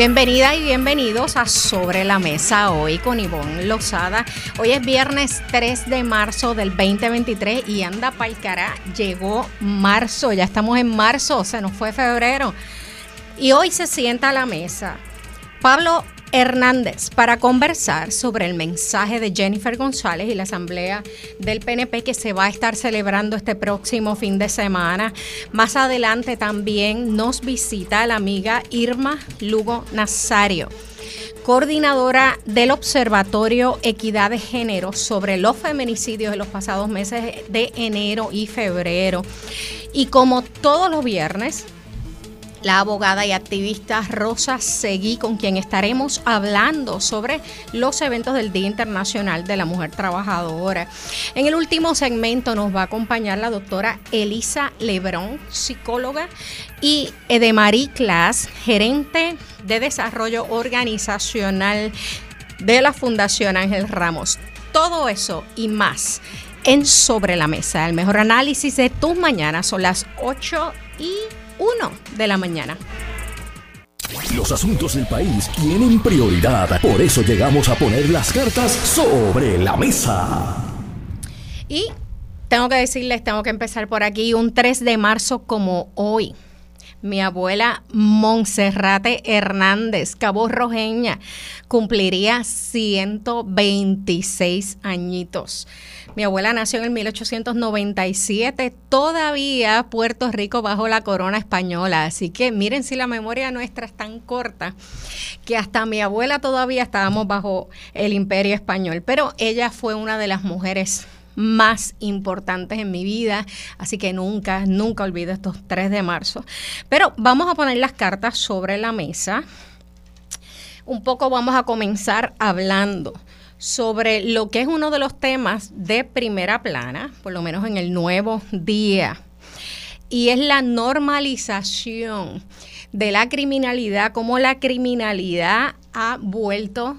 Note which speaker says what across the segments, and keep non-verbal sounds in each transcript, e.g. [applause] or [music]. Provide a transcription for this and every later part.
Speaker 1: Bienvenida y bienvenidos a Sobre la Mesa hoy con Ivonne Lozada. Hoy es viernes 3 de marzo del 2023 y anda pa'l cara. Llegó marzo, ya estamos en marzo, se nos fue febrero. Y hoy se sienta a la mesa Pablo Hernández para conversar sobre el mensaje de Jennifer González y la asamblea del PNP que se va a estar celebrando este próximo fin de semana. Más adelante también nos visita la amiga Irma Lugo Nazario coordinadora del Observatorio Equidad de Género sobre los feminicidios en los pasados meses de enero y febrero. Y como todos los viernes, la abogada y activista Rosa Seguí, con quien estaremos hablando sobre los eventos del Día Internacional de la Mujer Trabajadora. En el último segmento nos va a acompañar la doctora Elisa Lebrón, psicóloga, y Edemarie Class, gerente de desarrollo organizacional de la Fundación Ángel Ramos. Todo eso y más en Sobre la Mesa. El mejor análisis de tus mañanas son las 8 y 1 de la mañana.
Speaker 2: Los asuntos del país tienen prioridad, por eso llegamos a poner las cartas sobre la mesa.
Speaker 1: Y tengo que decirles, tengo que empezar por aquí, un 3 de marzo como hoy. Mi abuela Monserrate Hernández, Cabo Rojeña, cumpliría 126 añitos. Mi abuela nació en 1897, todavía Puerto Rico bajo la corona española. Así que miren si la memoria nuestra es tan corta que hasta mi abuela todavía estábamos bajo el imperio español. Pero ella fue una de las mujeres más importantes en mi vida, así que nunca, nunca olvido estos 3 de marzo. Pero vamos a poner las cartas sobre la mesa. Un poco vamos a comenzar hablando sobre lo que es uno de los temas de primera plana, por lo menos en el nuevo día, y es la normalización de la criminalidad, cómo la criminalidad ha vuelto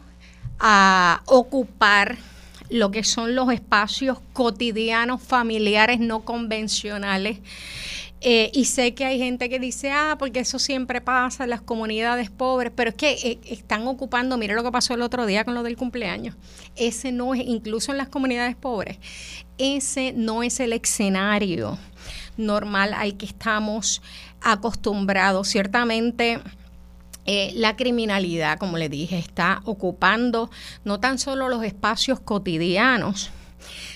Speaker 1: a ocupar lo que son los espacios cotidianos, familiares, no convencionales eh, y sé que hay gente que dice, ah, porque eso siempre pasa en las comunidades pobres, pero es que eh, están ocupando, mire lo que pasó el otro día con lo del cumpleaños. Ese no es, incluso en las comunidades pobres, ese no es el escenario normal al que estamos acostumbrados. Ciertamente. Eh, la criminalidad, como le dije, está ocupando no tan solo los espacios cotidianos,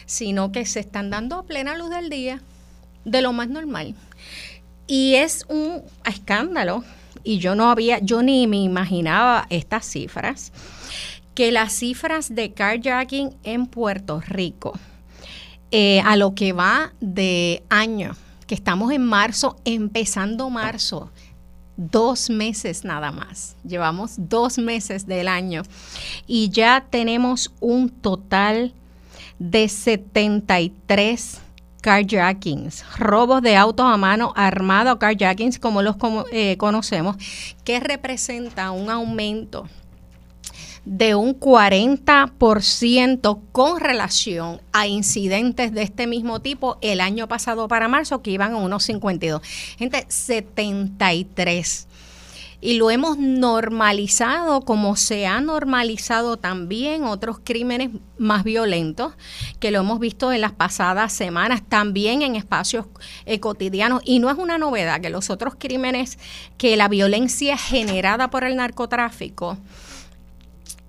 Speaker 1: sino que se están dando a plena luz del día de lo más normal. Y es un escándalo, y yo no había, yo ni me imaginaba estas cifras, que las cifras de carjacking en Puerto Rico, eh, a lo que va de año, que estamos en marzo, empezando marzo, dos meses nada más. Llevamos dos meses del año y ya tenemos un total de 73 carjackings, robos de autos a mano armada o carjackings como los eh, conocemos, que representa un aumento de un 40% con relación a incidentes de este mismo tipo el año pasado para marzo, que iban a unos 52. Gente, 73 y lo hemos normalizado como se ha normalizado también otros crímenes más violentos que lo hemos visto en las pasadas semanas también en espacios eh, cotidianos y no es una novedad que los otros crímenes que la violencia generada por el narcotráfico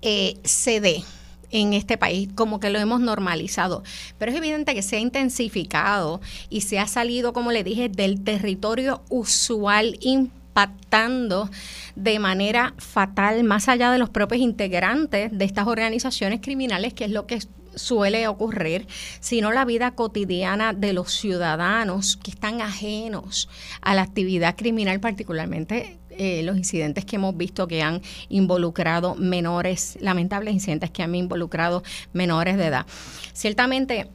Speaker 1: eh, se dé en este país, como que lo hemos normalizado. Pero es evidente que se ha intensificado y se ha salido, como le dije, del territorio usual impactando de manera fatal más allá de los propios integrantes de estas organizaciones criminales, que es lo que suele ocurrir, sino la vida cotidiana de los ciudadanos que están ajenos a la actividad criminal, particularmente eh, los incidentes que hemos visto que han involucrado menores, lamentables incidentes que han involucrado menores de edad. Ciertamente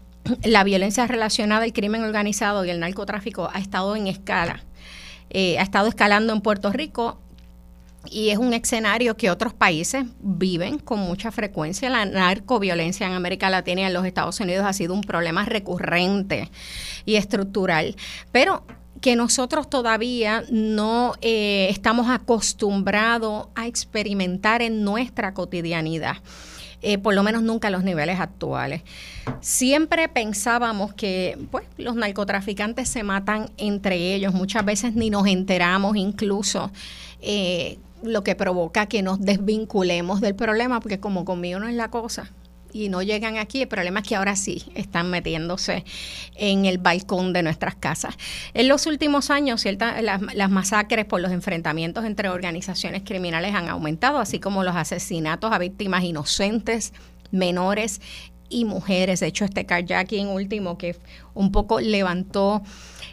Speaker 1: la violencia relacionada al crimen organizado y el narcotráfico ha estado en escala. Eh, ha estado escalando en Puerto Rico y es un escenario que otros países viven con mucha frecuencia. La narcoviolencia en América Latina y en los Estados Unidos ha sido un problema recurrente y estructural. Pero que nosotros todavía no eh, estamos acostumbrados a experimentar en nuestra cotidianidad. Eh, por lo menos nunca a los niveles actuales. Siempre pensábamos que pues, los narcotraficantes se matan entre ellos, muchas veces ni nos enteramos incluso. Eh, lo que provoca que nos desvinculemos del problema, porque como conmigo no es la cosa, y no llegan aquí. El problema es que ahora sí están metiéndose en el balcón de nuestras casas. En los últimos años, cierta, las, las, masacres por los enfrentamientos entre organizaciones criminales han aumentado, así como los asesinatos a víctimas inocentes, menores y mujeres. De hecho, este carjacking último que un poco levantó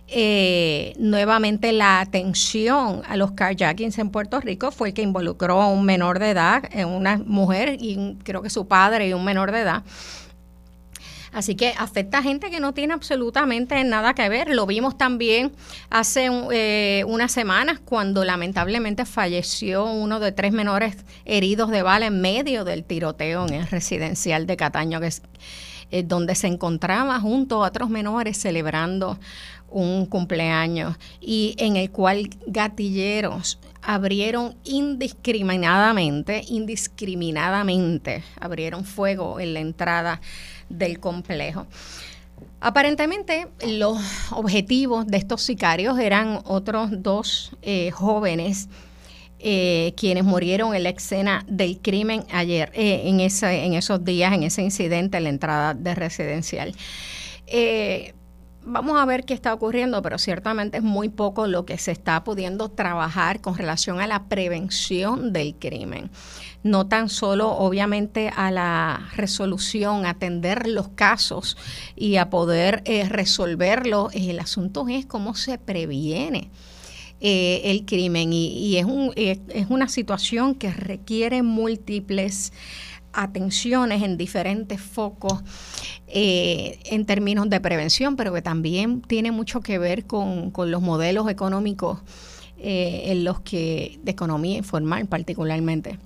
Speaker 1: eh, nuevamente la atención a los carjackings en Puerto Rico fue el que involucró a un menor de edad, eh, una mujer y creo que su padre y un menor de edad. Así que afecta a gente que no tiene absolutamente nada que ver. Lo vimos también hace eh, unas semanas cuando lamentablemente falleció uno de tres menores heridos de bala en medio del tiroteo en el residencial de Cataño, que es, donde se encontraba junto a otros menores celebrando un cumpleaños y en el cual gatilleros abrieron indiscriminadamente, indiscriminadamente, abrieron fuego en la entrada del complejo. Aparentemente los objetivos de estos sicarios eran otros dos eh, jóvenes eh, quienes murieron en la escena del crimen ayer, eh, en, ese, en esos días, en ese incidente en la entrada de residencial vamos a ver qué está ocurriendo, pero ciertamente es muy poco lo que se está pudiendo trabajar con relación a la prevención del crimen. No tan solo, obviamente, a la resolución, atender los casos y a poder eh, resolverlo. El asunto es cómo se previene. Eh, el crimen y, es, un, eh, es una situación que requiere múltiples atenciones en diferentes focos en términos de prevención, pero que también tiene mucho que ver con, los modelos económicos en los que, de economía informal particularmente,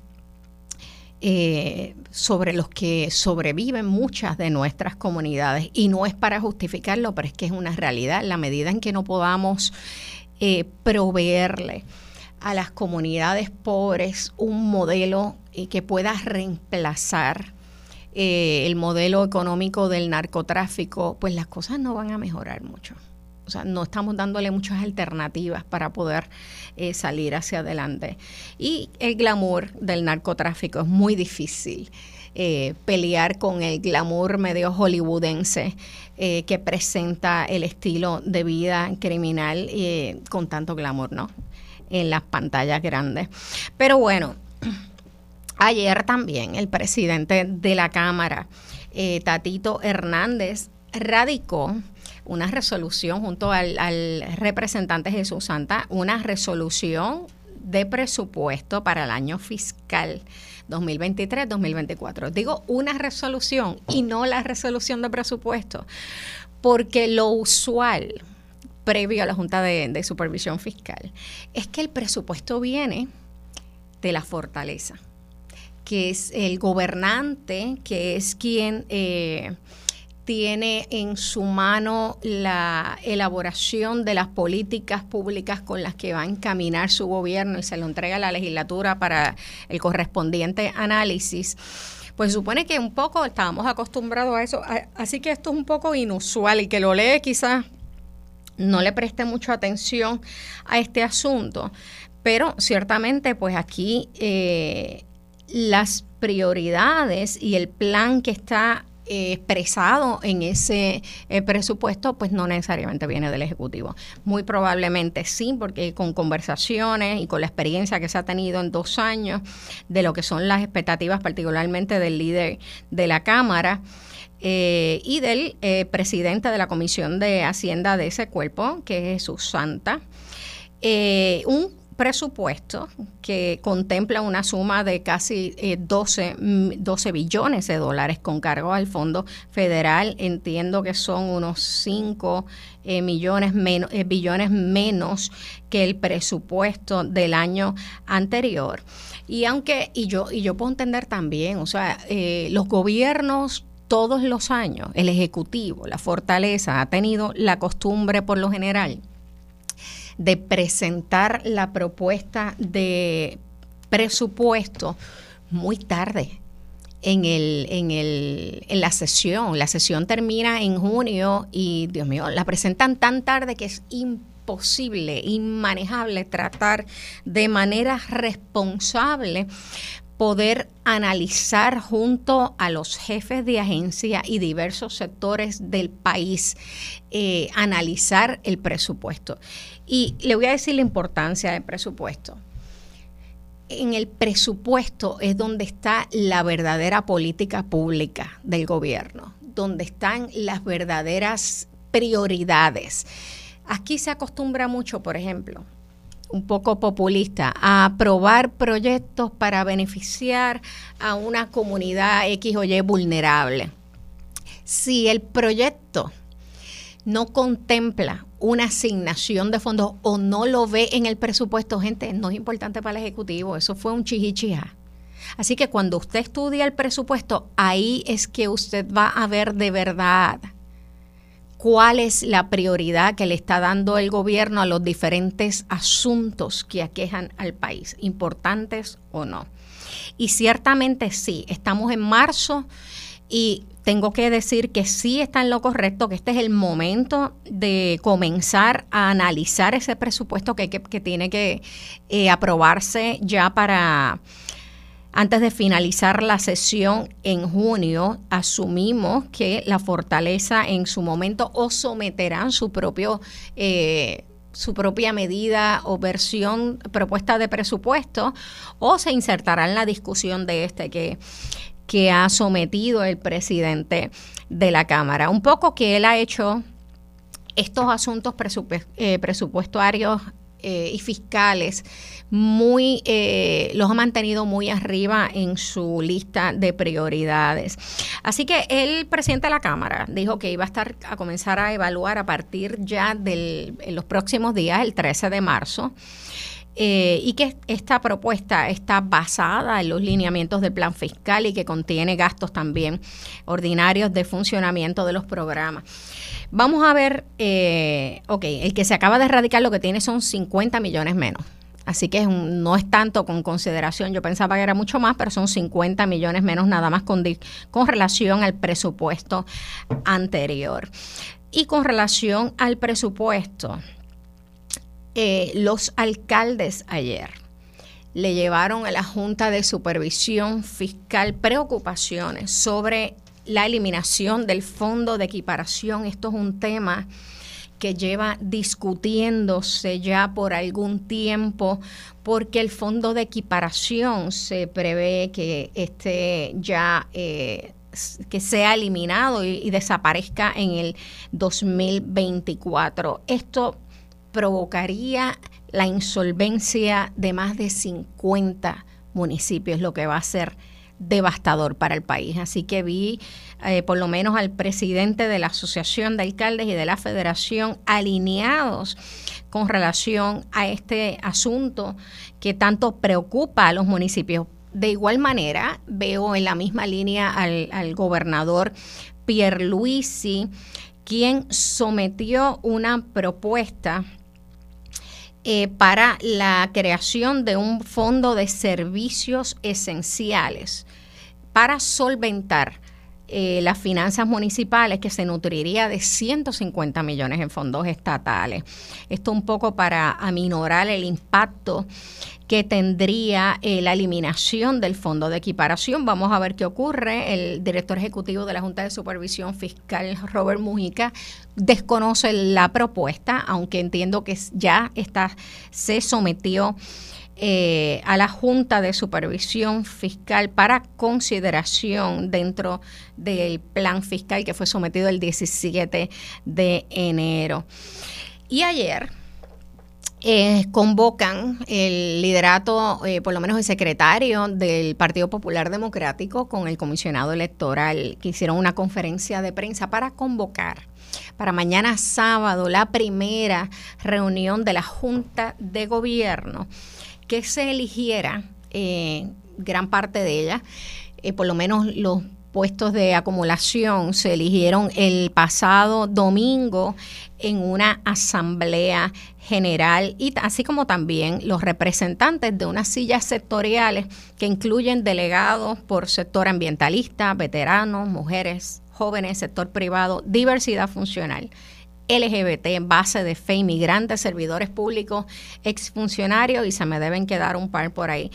Speaker 1: eh, sobre los que sobreviven muchas de nuestras comunidades. Y no es para justificarlo, pero es que es una realidad. La medida en que no podamos proveerle a las comunidades pobres un modelo que pueda reemplazar eh, el modelo económico del narcotráfico, pues las cosas no van a mejorar mucho. O sea, no estamos dándole muchas alternativas para poder eh, salir hacia adelante. Y el glamour del narcotráfico es muy difícil. Eh, pelear con el glamour medio hollywoodense que presenta el estilo de vida criminal con tanto glamour, ¿no? En las pantallas grandes. Pero bueno, [clears throat] Ayer también el presidente de la Cámara, eh, Tatito Hernández, radicó una resolución junto al, representante Jesús Santa, una resolución de presupuesto para el año fiscal 2023-2024. Digo una resolución y no la resolución de presupuesto, porque lo usual previo a la Junta de Supervisión Fiscal es que el presupuesto viene de la fortaleza que es el gobernante, que es quien eh, tiene en su mano la elaboración de las políticas públicas con las que va a encaminar su gobierno y se lo entrega a la legislatura para el correspondiente análisis. Pues supone que un poco estábamos acostumbrados a eso, así que esto es un poco inusual y que lo lee quizás no le preste mucha atención a este asunto, pero ciertamente pues aquí eh, las prioridades y el plan que está eh, expresado en ese eh, presupuesto, pues no necesariamente viene del Ejecutivo. Muy probablemente sí, porque con conversaciones y con la experiencia que se ha tenido en dos años de lo que son las expectativas, particularmente del líder de la Cámara, eh, y del presidente de la Comisión de Hacienda de ese cuerpo, que es Jesús Santa, un presupuesto que contempla una suma de casi 12, eh, 12 billones de dólares con cargo al Fondo Federal. Entiendo que son unos 5 eh, millones menos, eh, billones menos que el presupuesto del año anterior. Y aunque, y yo, y yo puedo entender también, o sea, los gobiernos todos los años, el Ejecutivo, la Fortaleza, ha tenido la costumbre por lo general de presentar la propuesta de presupuesto muy tarde en, el, en, el, en la sesión. La sesión termina en junio y, Dios mío, la presentan tan tarde que es imposible, inmanejable tratar de manera responsable poder analizar junto a los jefes de agencia y diversos sectores del país, eh, analizar el presupuesto. Y le voy a decir la importancia del presupuesto. En el presupuesto es donde está la verdadera política pública del gobierno, donde están las verdaderas prioridades. Aquí se acostumbra mucho, por ejemplo, un poco populista, a aprobar proyectos para beneficiar a una comunidad X o Y vulnerable. Si el proyecto no contempla una asignación de fondos o no lo ve en el presupuesto, gente, no es importante para el Ejecutivo, eso fue un chihichija. Así que cuando usted estudia el presupuesto, ahí es que usted va a ver de verdad cuál es la prioridad que le está dando el gobierno a los diferentes asuntos que aquejan al país, importantes o no. Y ciertamente sí, estamos en marzo y tengo que decir que sí está en lo correcto, que este es el momento de comenzar a analizar ese presupuesto que, tiene que eh, aprobarse ya para antes de finalizar la sesión en junio, asumimos que la fortaleza en su momento o someterán su propio eh, su propia medida o versión propuesta de presupuesto o se insertará en la discusión de este que, que ha sometido el presidente de la Cámara. Un poco que él ha hecho estos asuntos eh, presupuestarios eh, y fiscales muy eh, los ha mantenido muy arriba en su lista de prioridades. Así que el presidente de la Cámara dijo que iba a estar a comenzar a evaluar a partir ya de los próximos días, el 13 de marzo. Eh, y que esta propuesta está basada en los lineamientos del plan fiscal y que contiene gastos también ordinarios de funcionamiento de los programas. Vamos a ver, eh, ok, el que se acaba de erradicar lo que tiene son 50 millones menos. Así que no es tanto con consideración, yo pensaba que era mucho más, pero son 50 millones menos nada más con, con relación al presupuesto anterior. Y con relación al presupuesto, eh, los alcaldes ayer le llevaron a la Junta de Supervisión Fiscal preocupaciones sobre la eliminación del fondo de equiparación. Esto es un tema que lleva discutiéndose ya por algún tiempo porque el fondo de equiparación se prevé que esté ya eh, que sea eliminado y, y, desaparezca en el 2024. Esto provocaría la insolvencia de más de 50 municipios, lo que va a ser devastador para el país. Así que vi eh, por lo menos al presidente de la Asociación de Alcaldes y de la Federación alineados con relación a este asunto que tanto preocupa a los municipios. De igual manera, veo en la misma línea al, al gobernador Pierluisi, quien sometió una propuesta eh, para la creación de un fondo de servicios esenciales para solventar eh, las finanzas municipales que se nutriría de 150 millones en fondos estatales. Esto un poco para aminorar el impacto que tendría eh, la eliminación del fondo de equiparación. Vamos a ver qué ocurre. El director ejecutivo de la Junta de Supervisión Fiscal, Robert Mujica, desconoce la propuesta, aunque entiendo que ya está, se sometió eh, a la Junta de Supervisión Fiscal para consideración dentro del plan fiscal que fue sometido el 17 de enero. Y ayer eh, convocan el liderato, eh, por lo menos el secretario del Partido Popular Democrático con el comisionado electoral, que hicieron una conferencia de prensa para convocar para mañana sábado la primera reunión de la Junta de Gobierno que se eligiera, eh, gran parte de ella, por lo menos los puestos de acumulación se eligieron el pasado domingo en una asamblea general y así como también los representantes de unas sillas sectoriales que incluyen delegados por sector ambientalista, veteranos, mujeres, jóvenes, sector privado, diversidad funcional. LGBT, base de fe, inmigrantes, servidores públicos, exfuncionarios y se me deben quedar un par por ahí.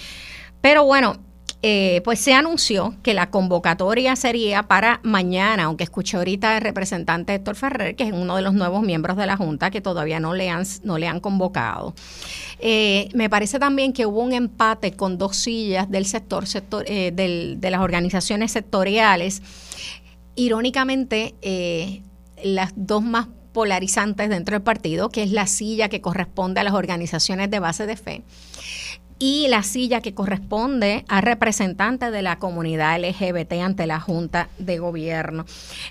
Speaker 1: Pero bueno, eh, pues se anunció que la convocatoria sería para mañana, aunque escuché ahorita al representante Héctor Ferrer, que es uno de los nuevos miembros de la Junta, que todavía no le han, no le han convocado. Eh, me parece también que hubo un empate con dos sillas del sector, sector eh, de las organizaciones sectoriales. Irónicamente, las dos más polarizantes dentro del partido, que es la silla que corresponde a las organizaciones de base de fe y la silla que corresponde a representantes de la comunidad LGBT ante la Junta de Gobierno.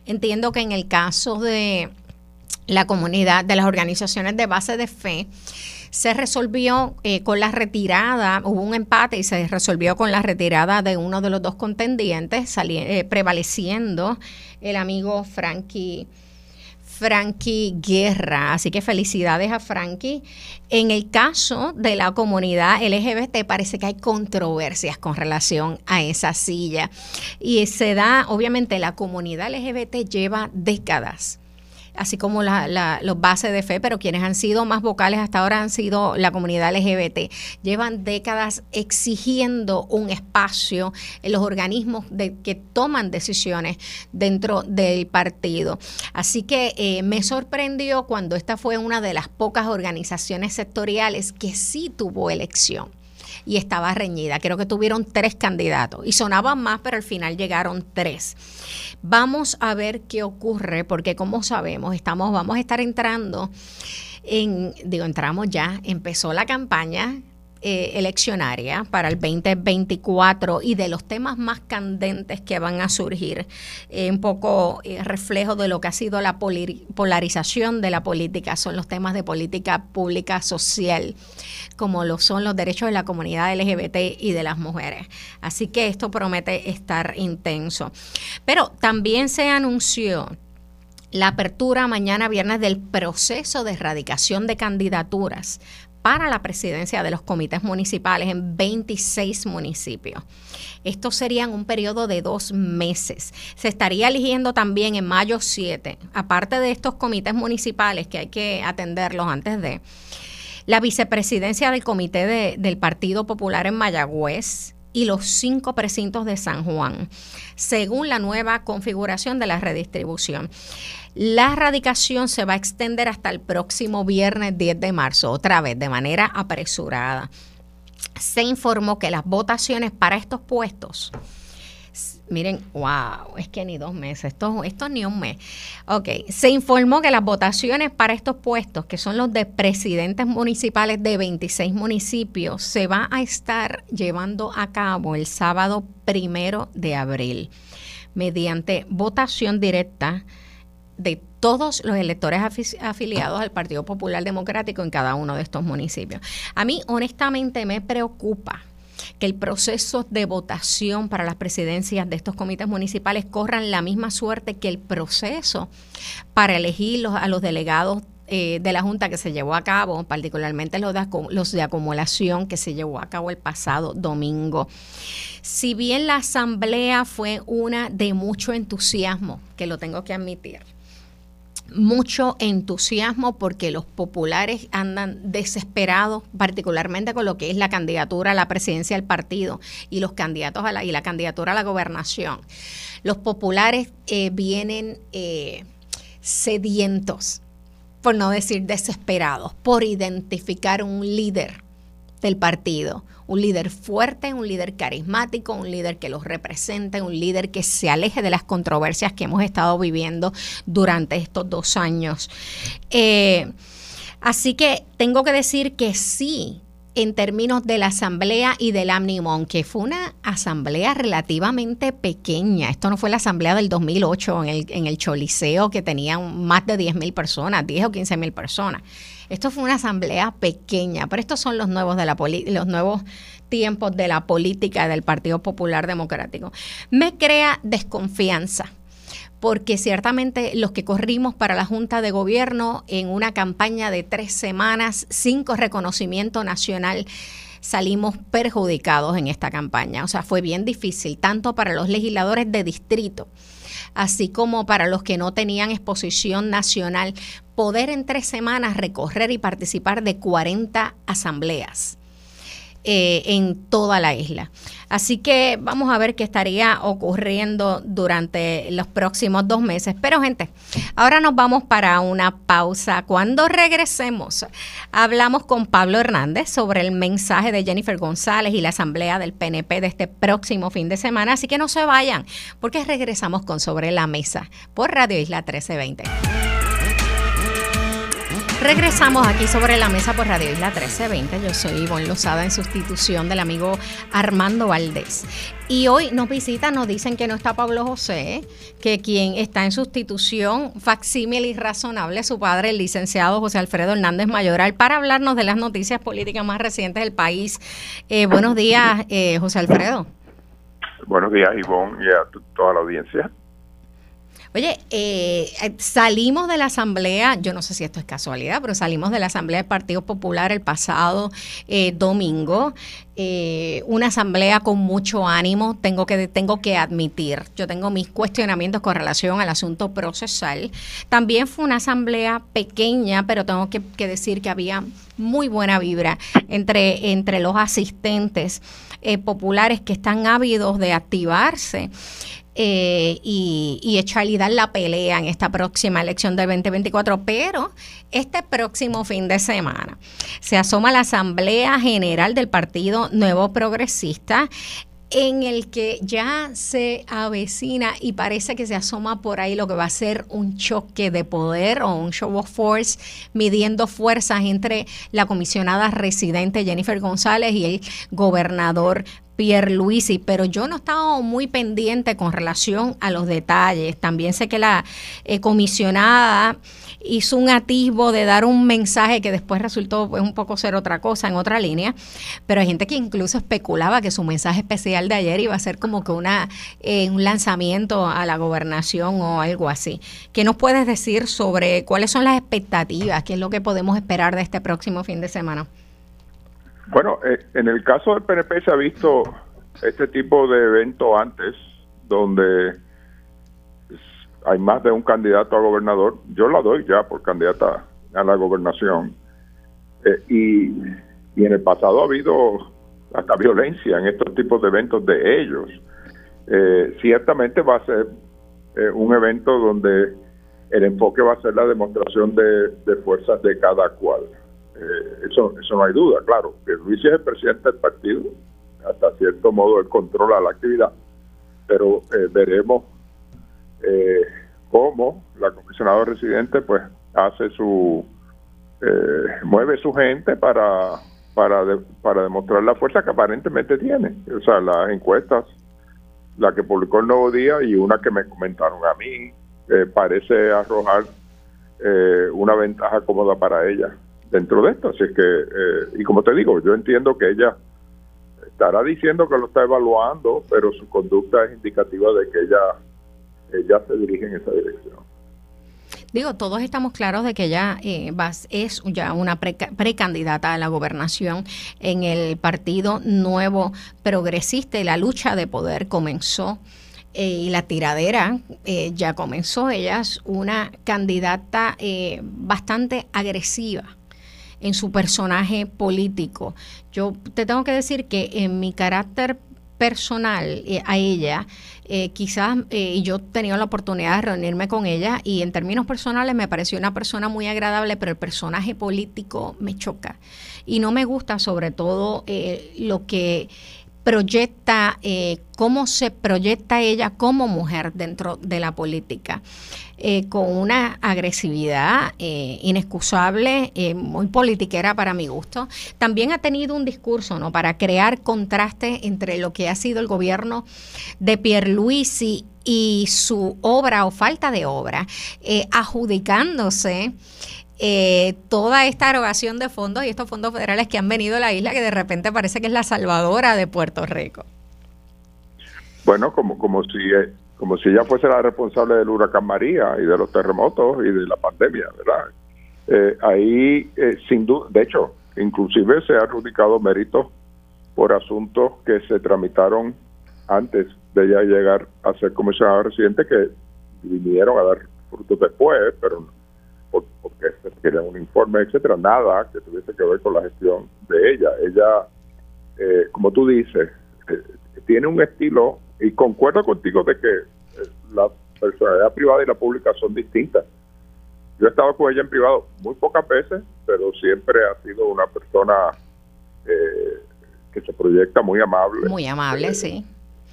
Speaker 1: Entiendo que en el caso de la comunidad, de las organizaciones de base de fe, se resolvió eh, con la retirada, hubo un empate y se resolvió con la retirada de uno de los dos contendientes, eh, prevaleciendo el amigo Frankie Frankie Guerra. Así que felicidades a Frankie. En el caso de la comunidad LGBT parece que hay controversias con relación a esa silla. Y se da, obviamente, la comunidad LGBT lleva décadas así como la, los bases de fe, pero quienes han sido más vocales hasta ahora han sido la comunidad LGBT. Llevan décadas exigiendo un espacio en los organismos de, que toman decisiones dentro del partido. Así que eh, me sorprendió cuando esta fue una de las pocas organizaciones sectoriales que sí tuvo elección y estaba reñida. Creo que tuvieron tres candidatos y sonaban más, pero al final llegaron tres. Vamos a ver qué ocurre, porque como sabemos, estamos, vamos a estar entrando en, digo, entramos ya, empezó la campaña eh, eleccionaria para el 2024 y de los temas más candentes que van a surgir, eh, un poco eh, reflejo de lo que ha sido la polarización de la política, son los temas de política pública social, como lo son los derechos de la comunidad LGBT y de las mujeres. Así que esto promete estar intenso. Pero también se anunció la apertura mañana viernes del proceso de erradicación de candidaturas para la presidencia de los comités municipales en 26 municipios. Esto sería un periodo de dos meses. Se estaría eligiendo también en mayo 7, aparte de estos comités municipales que hay que atenderlos antes de, la vicepresidencia del comité del Partido Popular en Mayagüez, y los cinco precintos de San Juan, según la nueva configuración de la redistribución. La erradicación se va a extender hasta el próximo viernes 10 de marzo, otra vez de manera apresurada. Se informó que las votaciones para estos puestos Miren, wow, es que ni dos meses, esto, esto ni un mes. Ok, se informó que las votaciones para estos puestos, que son los de presidentes municipales de 26 municipios, se va a estar llevando a cabo el sábado primero de abril, mediante votación directa de todos los electores afiliados al Partido Popular Democrático en cada uno de estos municipios. A mí honestamente me preocupa que el proceso de votación para las presidencias de estos comités municipales corran la misma suerte que el proceso para elegir a los delegados eh, de la Junta que se llevó a cabo, particularmente los de, los de acumulación que se llevó a cabo el pasado domingo. Si bien la asamblea fue una de mucho entusiasmo, que lo tengo que admitir, mucho entusiasmo porque los populares andan desesperados, particularmente con lo que es la candidatura a la presidencia del partido y los candidatos a la, y la candidatura a la gobernación. Los populares eh, vienen eh, sedientos, por no decir desesperados, por identificar un líder del partido, un líder fuerte, un líder carismático, un líder que los represente, un líder que se aleje de las controversias que hemos estado viviendo durante estos dos años. Eh, Así que tengo que decir que sí, en términos de la asamblea y del Amnimón, que fue una asamblea relativamente pequeña. Esto no fue la asamblea del 2008 en el, en el Choliseo, que tenía más de 10 mil personas, 10 o 15 mil personas. Esto fue una asamblea pequeña, pero estos son los nuevos, de la los nuevos tiempos de la política del Partido Popular Democrático. Me crea desconfianza porque ciertamente los que corrimos para la Junta de Gobierno en una campaña de tres semanas, cinco reconocimiento nacional, salimos perjudicados en esta campaña. O sea, fue bien difícil, tanto para los legisladores de distrito, así como para los que no tenían exposición nacional, poder en tres semanas recorrer y participar de 40 asambleas. Eh, en toda la isla. Así que vamos a ver qué estaría ocurriendo durante los próximos dos meses. Pero gente, ahora nos vamos para una pausa. Cuando regresemos, hablamos con Pablo Hernández sobre el mensaje de Jennifer González y la asamblea del PNP de este próximo fin de semana. Así que no se vayan, porque regresamos con Sobre la Mesa por Radio Isla 1320. Regresamos aquí sobre la mesa por Radio Isla 1320. Yo soy Ivonne Lozada en sustitución del amigo Armando Valdés. Y hoy nos visitan, nos dicen que no está Pablo José, que quien está en sustitución, facsímil y razonable, su padre, el licenciado José Alfredo Hernández Mayoral, para hablarnos de las noticias políticas más recientes del país. Eh, buenos días, eh, José Alfredo.
Speaker 3: Buenos días, Ivonne, y a toda la audiencia.
Speaker 1: Oye, eh, salimos de la Asamblea, yo no sé si esto es casualidad, pero salimos de la Asamblea del Partido Popular el pasado eh, domingo. Eh, una asamblea con mucho ánimo, tengo que, tengo que admitir. Yo tengo mis cuestionamientos con relación al asunto procesal. También fue una asamblea pequeña, pero tengo que, que decir que había muy buena vibra entre, entre los asistentes populares que están ávidos de activarse eh, y, y echarle dar la pelea en esta próxima elección del 2024. Pero este próximo fin de semana se asoma la Asamblea General del Partido Nuevo Progresista en el que ya se avecina y parece que se asoma por ahí lo que va a ser un choque de poder o un show of force midiendo fuerzas entre la comisionada residente Jennifer González y el gobernador Pierluisi, pero yo no he estado muy pendiente con relación a los detalles. También sé que la eh, comisionada hizo un atisbo de dar un mensaje que después resultó un poco ser otra cosa en otra línea, pero hay gente que incluso especulaba que su mensaje especial de ayer iba a ser como que una eh, un lanzamiento a la gobernación o algo así. ¿Qué nos puedes decir sobre cuáles son las expectativas? ¿Qué es lo que podemos esperar de este próximo fin de semana?
Speaker 3: Bueno, eh, en el caso del PNP se ha visto este tipo de evento antes, donde hay más de un candidato a gobernador. Yo la doy ya por candidata a la gobernación. Eh, y, en el pasado ha habido hasta violencia en estos tipos de eventos de ellos. Eh, ciertamente va a ser un evento donde el enfoque va a ser la demostración de fuerzas de cada cual. Eh, eso, eso no hay duda, claro. Que Luis es el presidente del partido, hasta cierto modo él controla la actividad, pero eh, veremos eh, cómo la comisionada residente pues hace su mueve su gente para para para demostrar la fuerza que aparentemente tiene. O sea, las encuestas, la que publicó el Nuevo Día y una que me comentaron a mí, parece arrojar una ventaja cómoda para ella dentro de esto. Así es que, eh, y como te digo, yo entiendo que ella estará diciendo que lo está evaluando, pero su conducta es indicativa de que ella, ella se dirige en esa dirección.
Speaker 1: Digo, todos estamos claros de que ella eh, es ya una precandidata a la gobernación en el Partido Nuevo Progresista y la lucha de poder comenzó eh, y la tiradera ya comenzó. Ella es una candidata bastante agresiva en su personaje político. Yo te tengo que decir que en mi carácter personal eh, a ella, eh, quizás, eh, yo he tenido la oportunidad de reunirme con ella y en términos personales me pareció una persona muy agradable, pero el personaje político me choca. Y no me gusta sobre todo lo que proyecta, eh, cómo se proyecta ella como mujer dentro de la política. Eh, con una agresividad eh, inexcusable, muy politiquera para mi gusto. También ha tenido un discurso ¿no? para crear contraste entre lo que ha sido el gobierno de Pierluisi y su obra o falta de obra, adjudicándose eh, toda esta erogación de fondos y estos fondos federales que han venido a la isla que de repente parece que es la salvadora de Puerto Rico.
Speaker 3: Bueno, como, como si eh, como si ella fuese la responsable del huracán María y de los terremotos y de la pandemia, ¿verdad? Eh, ahí, sin duda, de hecho, inclusive se ha adjudicado méritos por asuntos que se tramitaron antes de ella llegar a ser comisionada residente que vinieron a dar frutos después, pero porque se quería un informe, etcétera, nada que tuviese que ver con la gestión de ella. Ella, eh, como tú dices, eh, tiene un estilo, y concuerdo contigo de que eh, la personalidad privada y la pública son distintas. Yo he estado con ella en privado muy pocas veces, pero siempre ha sido una persona que se proyecta muy amable.
Speaker 1: Muy amable, sí.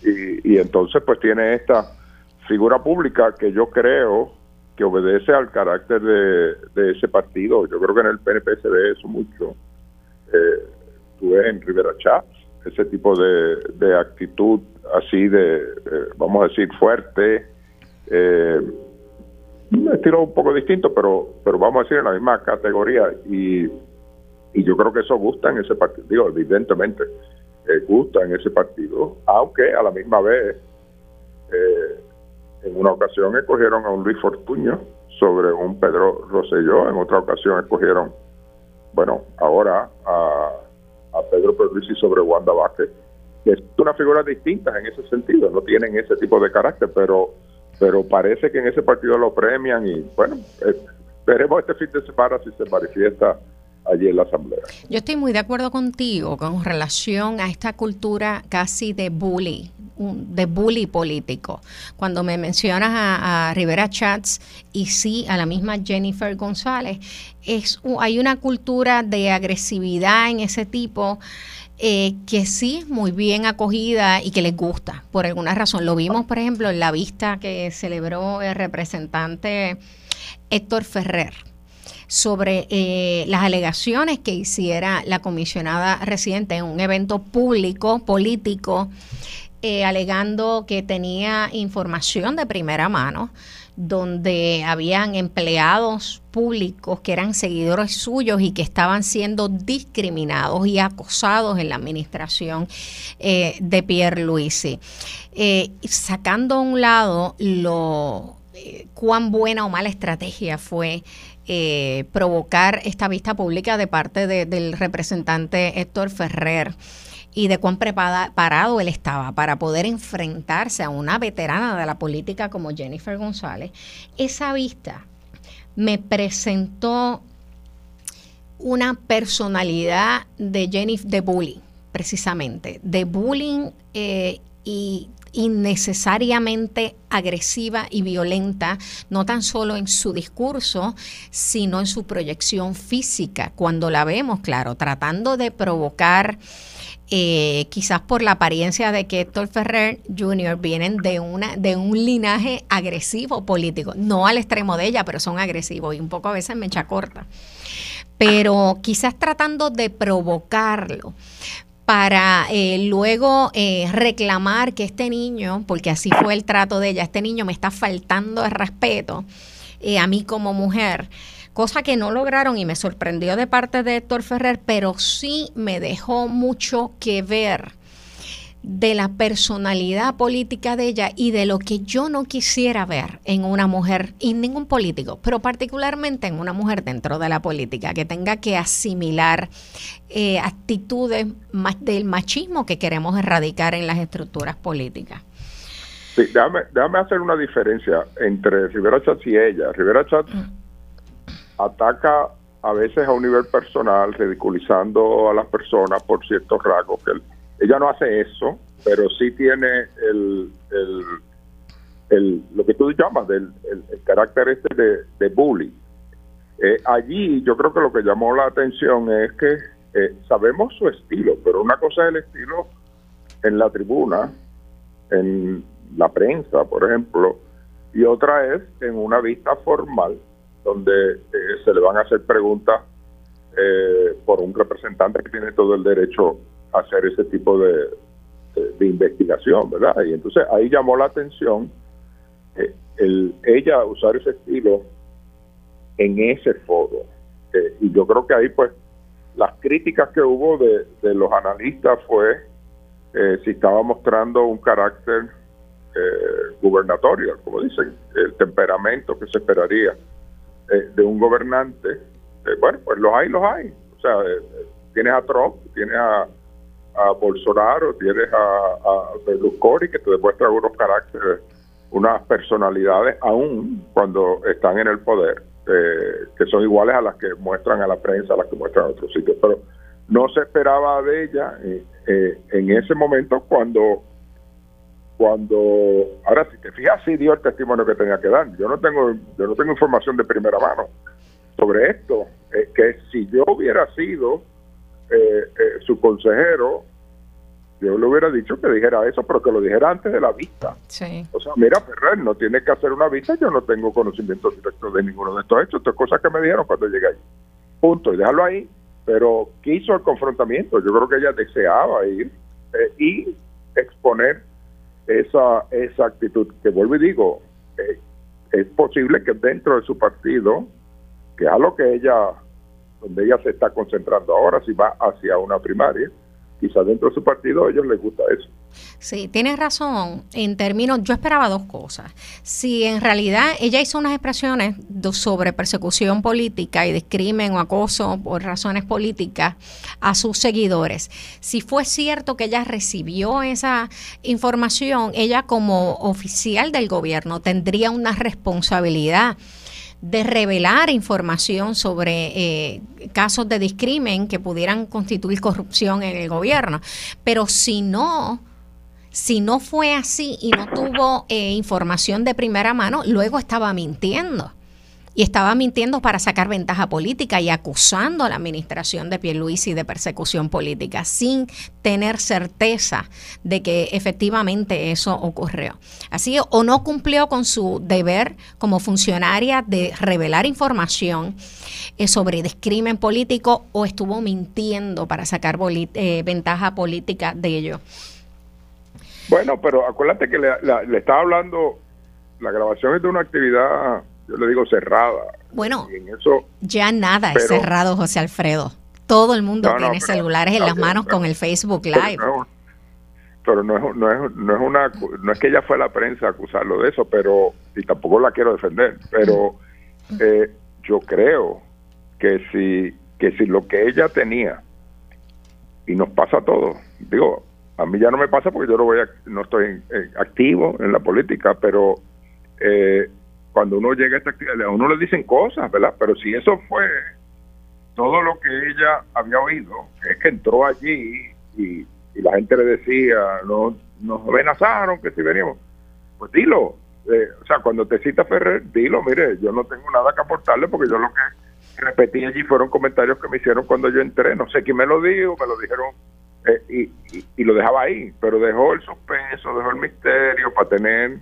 Speaker 3: Y, y entonces pues tiene esta figura pública que yo creo que obedece al carácter de, ese partido. Yo creo que en el PNP se ve eso mucho. Eh, tú ves en Rivera Chats ese tipo de, actitud así de, vamos a decir, fuerte, eh, un estilo un poco distinto, pero, pero vamos a decir en la misma categoría. Y, y yo creo que eso gusta en ese partido, digo, evidentemente, eh, gusta en ese partido, aunque a la misma vez... Eh, en una ocasión escogieron a un Luis Fortuño sobre un Pedro Rosselló, en otra ocasión escogieron, bueno, ahora a, a Pedro Perluisi sobre Wanda Vázquez, que es una figura distinta en ese sentido, no tienen ese tipo de carácter, pero pero parece que en ese partido lo premian y bueno, eh, veremos este fin de semana si se manifiesta allí en la Asamblea.
Speaker 1: Yo estoy muy de acuerdo contigo con relación a esta cultura casi de bully, de bully político. Cuando me mencionas a, Rivera Chats y sí a la misma Jennifer González, es, hay una cultura de agresividad en ese tipo. Eh, que sí es muy bien acogida y que les gusta por alguna razón. Lo vimos, por ejemplo, en la vista que celebró el representante Héctor Ferrer sobre eh, las alegaciones que hiciera la comisionada residente en un evento público, político, eh, alegando que tenía información de primera mano donde habían empleados públicos que eran seguidores suyos y que estaban siendo discriminados y acosados en la administración eh, de Pierre Luisi. sacando a un lado lo cuán buena o mala estrategia fue eh, provocar esta vista pública de parte del representante Héctor Ferrer y de cuán preparado él estaba para poder enfrentarse a una veterana de la política como Jennifer González, esa vista me presentó una personalidad de Jennifer de bullying, precisamente, de bullying eh, y innecesariamente agresiva y violenta, no tan solo en su discurso, sino en su proyección física. Cuando la vemos, claro, tratando de provocar... Eh, quizás por la apariencia de que Héctor Ferrer Jr. vienen de, una, de un linaje agresivo político, no al extremo de ella, pero son agresivos y un poco a veces me corta. Pero quizás tratando de provocarlo para eh, luego eh, reclamar que este niño, porque así fue el trato de ella, este niño me está faltando el respeto eh, a mí como mujer, cosa que no lograron y me sorprendió de parte de Héctor Ferrer, pero sí me dejó mucho que ver de la personalidad política de ella y de lo que yo no quisiera ver en una mujer, y ningún político, pero particularmente en una mujer dentro de la política, que tenga que asimilar eh, actitudes más del machismo que queremos erradicar en las estructuras políticas.
Speaker 3: Sí, déjame, hacer una diferencia entre Rivera Chatz y ella. Rivera Chatz mm. ataca a veces a un nivel personal, ridiculizando a las personas por ciertos rasgos que él ella no hace eso, pero sí tiene el, el, lo que tú llamas del el, carácter este de, de bully. Eh, allí yo creo que lo que llamó la atención es que eh, sabemos su estilo, pero una cosa es el estilo en la tribuna, en la prensa, por ejemplo, y otra es en una vista formal donde eh, se le van a hacer preguntas eh, por un representante que tiene todo el derecho hacer ese tipo de, de, investigación, ¿verdad? Y entonces ahí llamó la atención eh, el, ella usar ese estilo en ese foro. y yo creo que ahí pues las críticas que hubo de, de los analistas fue si estaba mostrando un carácter eh, gubernatorial, como dicen, el temperamento que se esperaría eh, de un gobernante. Eh, bueno, pues los hay, los hay. O sea, eh, tienes a Trump, tienes a, Bolsonaro, tienes a, a Berlusconi, que te demuestran unos caracteres, unas personalidades, aún cuando están en el poder, que son iguales a las que muestran a la prensa, a las que muestran a otros sitios. Pero no se esperaba de ella en ese momento cuando cuando ahora si te fijas sí dio el testimonio que tenía que dar yo no tengo yo no tengo información de primera mano sobre esto eh, que si yo hubiera sido eh, eh, su consejero yo le hubiera dicho que dijera eso pero que lo dijera antes de la vista.
Speaker 1: Sí.
Speaker 3: o sea mira Ferrer no tiene que hacer una vista yo no tengo conocimiento directo de ninguno de estos hechos esto es cosas que me dijeron cuando llegué ahí punto y déjalo ahí. Pero quiso el confrontamiento yo creo que ella deseaba ir y exponer esa, esa actitud, que vuelvo y digo, eh, es posible que dentro de su partido, que es a lo que ella, donde ella se está concentrando ahora, si va hacia una primaria, quizás dentro de su partido a ellos les gusta eso.
Speaker 1: Sí, tienes razón. En términos, yo esperaba dos cosas. Si en realidad ella hizo unas expresiones sobre persecución política y discrimen o acoso por razones políticas a sus seguidores, si fue cierto que ella recibió esa información, ella como oficial del gobierno tendría una responsabilidad de revelar información sobre eh, casos de discrimen que pudieran constituir corrupción en el gobierno. Pero si no, si no fue así y no tuvo eh, información de primera mano, luego estaba mintiendo. Y estaba mintiendo para sacar ventaja política y acusando a la administración de Pierluisi de persecución política, sin tener certeza de que efectivamente eso ocurrió. Así o no cumplió con su deber como funcionaria de revelar información eh, sobre discrimen político o estuvo mintiendo para sacar eh, ventaja política de ello.
Speaker 3: Bueno, pero acuérdate que le, le estaba hablando, la grabación es de una actividad, yo le digo cerrada.
Speaker 1: Bueno, ya nada es cerrado, José Alfredo. Todo el mundo tiene celulares en las manos con el Facebook Live.
Speaker 3: Pero, no, es, no, es, no, es, una, no es que ella fue a la prensa a acusarlo de eso, pero, y tampoco la quiero defender, pero eh, yo creo que si, que si lo que ella tenía, y nos pasa a todos, digo, a mí ya no me pasa porque yo no voy no estoy eh, activo en la política, pero eh, cuando uno llega a esta actividad, a uno le dicen cosas, ¿verdad? Pero si eso fue todo lo que ella había oído, que es que entró allí y, la gente le decía, no, nos amenazaron que si veníamos, pues dilo. Eh, o sea, cuando te cita Ferrer, dilo, mire, yo no tengo nada que aportarle porque yo lo que repetí allí fueron comentarios que me hicieron cuando yo entré, no sé quién me lo dijo, me lo dijeron eh, y, lo dejaba ahí, pero dejó el suspenso, dejó el misterio para tener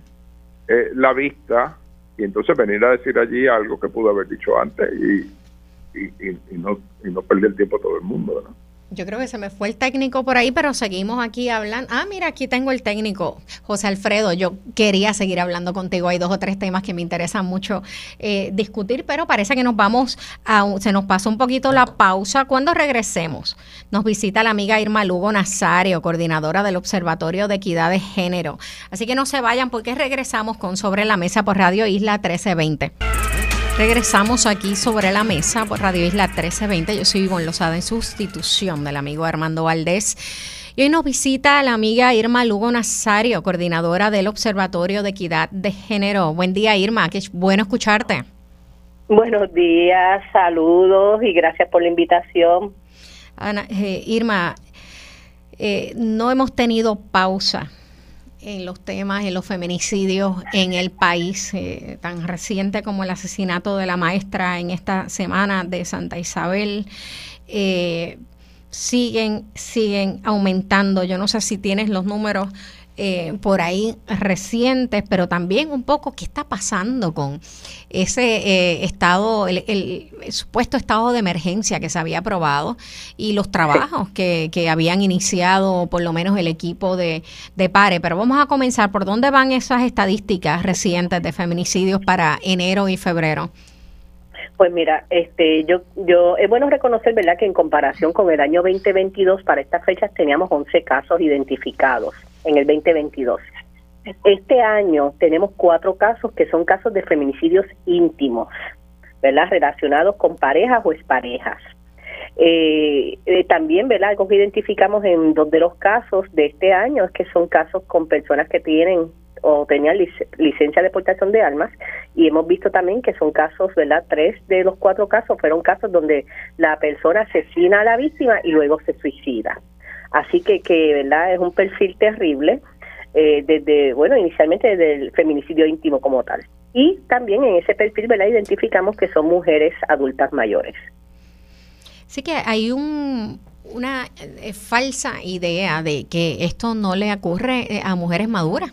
Speaker 3: eh, la vista y entonces venir a decir allí algo que pudo haber dicho antes y, y, y no, y no perder tiempo todo el mundo. ¿no?
Speaker 1: Yo creo que se me fue el técnico por ahí, pero seguimos aquí hablando. Ah, mira, aquí tengo el técnico, José Alfredo. Yo quería seguir hablando contigo. Hay dos o tres temas que me interesan mucho eh, discutir, pero parece que nos vamos a. Se nos pasó un poquito la pausa. Cuando regresemos, nos visita la amiga Irma Lugo Nazario, coordinadora del Observatorio de Equidad de Género. Así que no se vayan porque regresamos con Sobre la Mesa por Radio Isla 1320. Regresamos aquí sobre la mesa por Radio Isla 1320. Yo soy Ivonne Lozada en sustitución del amigo Armando Valdés. Y hoy nos visita la amiga Irma Lugo Nazario, coordinadora del Observatorio de Equidad de Género. Buen día, Irma. Qué bueno escucharte.
Speaker 4: Buenos días, saludos y gracias por la invitación.
Speaker 1: Ana, eh, Irma, eh, no hemos tenido pausa en los temas, en los feminicidios en el país, eh, tan reciente como el asesinato de la maestra en esta semana de Santa Isabel. Eh, siguen, siguen aumentando. Yo no sé si tienes los números eh, por ahí recientes, pero también un poco qué está pasando con ese eh, estado, el, supuesto estado de emergencia que se había aprobado y los trabajos que, que habían iniciado por lo menos el equipo de, de PARE. Pero vamos a comenzar, ¿por dónde van esas estadísticas recientes de feminicidios para enero y febrero?
Speaker 4: Pues mira, este, yo, yo es bueno reconocer, verdad, que en comparación con el año 2022 para estas fechas teníamos 11 casos identificados en el 2022. Este año tenemos cuatro casos que son casos de feminicidios íntimos, ¿verdad? Relacionados con parejas o exparejas. Eh, eh, también, ¿verdad? Algo que identificamos en dos de los casos de este año es que son casos con personas que tienen o tenían licencia de portación de armas y hemos visto también que son casos, ¿verdad? Tres de los cuatro casos fueron casos donde la persona asesina a la víctima y luego se suicida. Así que, que ¿verdad? Es un perfil terrible, eh, desde, bueno, inicialmente desde el feminicidio íntimo como tal. Y también en ese perfil, ¿verdad? Identificamos que son mujeres adultas mayores.
Speaker 1: Sí que hay un, una eh, falsa idea de que esto no le ocurre eh, a mujeres maduras.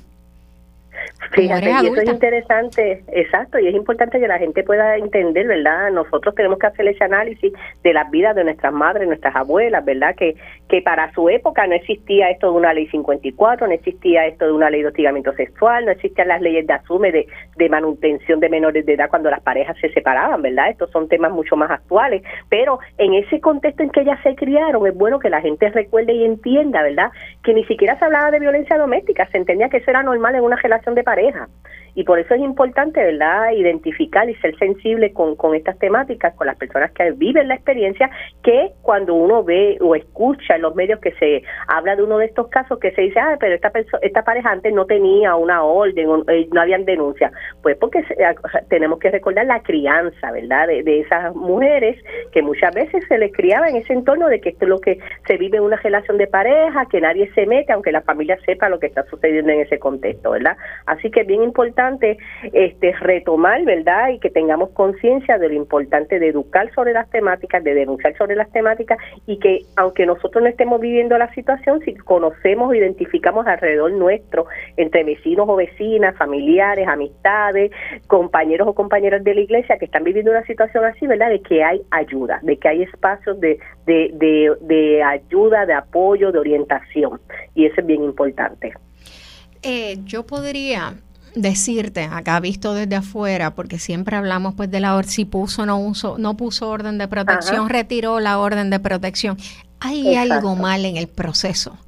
Speaker 4: Fíjate, y eso es interesante, exacto, y es importante que la gente pueda entender, ¿verdad? Nosotros tenemos que hacer ese análisis de las vidas de nuestras madres, nuestras abuelas, ¿verdad? Que, que para su época no existía esto de una ley 54, no existía esto de una ley de hostigamiento sexual, no existían las leyes de asume de, de manutención de menores de edad cuando las parejas se separaban, ¿verdad? Estos son temas mucho más actuales, pero en ese contexto en que ellas se criaron, es bueno que la gente recuerde y entienda, ¿verdad? Que ni siquiera se hablaba de violencia doméstica, se entendía que eso era normal en una relación de pareja. Y por eso es importante, ¿verdad?, identificar y ser sensible con, con estas temáticas, con las personas que viven la experiencia, que cuando uno ve o escucha en los medios que se habla de uno de estos casos, que se dice, ah, pero esta, esta pareja antes no tenía una orden, eh, no habían denuncia. Pues porque tenemos que recordar la crianza, ¿verdad?, de, de esas mujeres que muchas veces se les criaba en ese entorno de que esto es lo que se vive en una relación de pareja, que nadie se mete, aunque la familia sepa lo que está sucediendo en ese contexto, ¿verdad? Así que es bien importante este, retomar, ¿verdad? Y que tengamos conciencia de lo importante de educar sobre las temáticas, de denunciar sobre las temáticas y que aunque nosotros no estemos viviendo la situación, si conocemos identificamos alrededor nuestro, entre vecinos o vecinas, familiares, amistades, compañeros o compañeras de la iglesia que están viviendo una situación así, ¿verdad? De que hay ayuda, de que hay espacios de, de, de, de ayuda, de apoyo, de orientación. Y eso es bien importante.
Speaker 1: Eh, yo podría decirte acá visto desde afuera porque siempre hablamos pues de la orden si puso no uso no puso orden de protección retiró la orden de protección. Hay algo mal en el proceso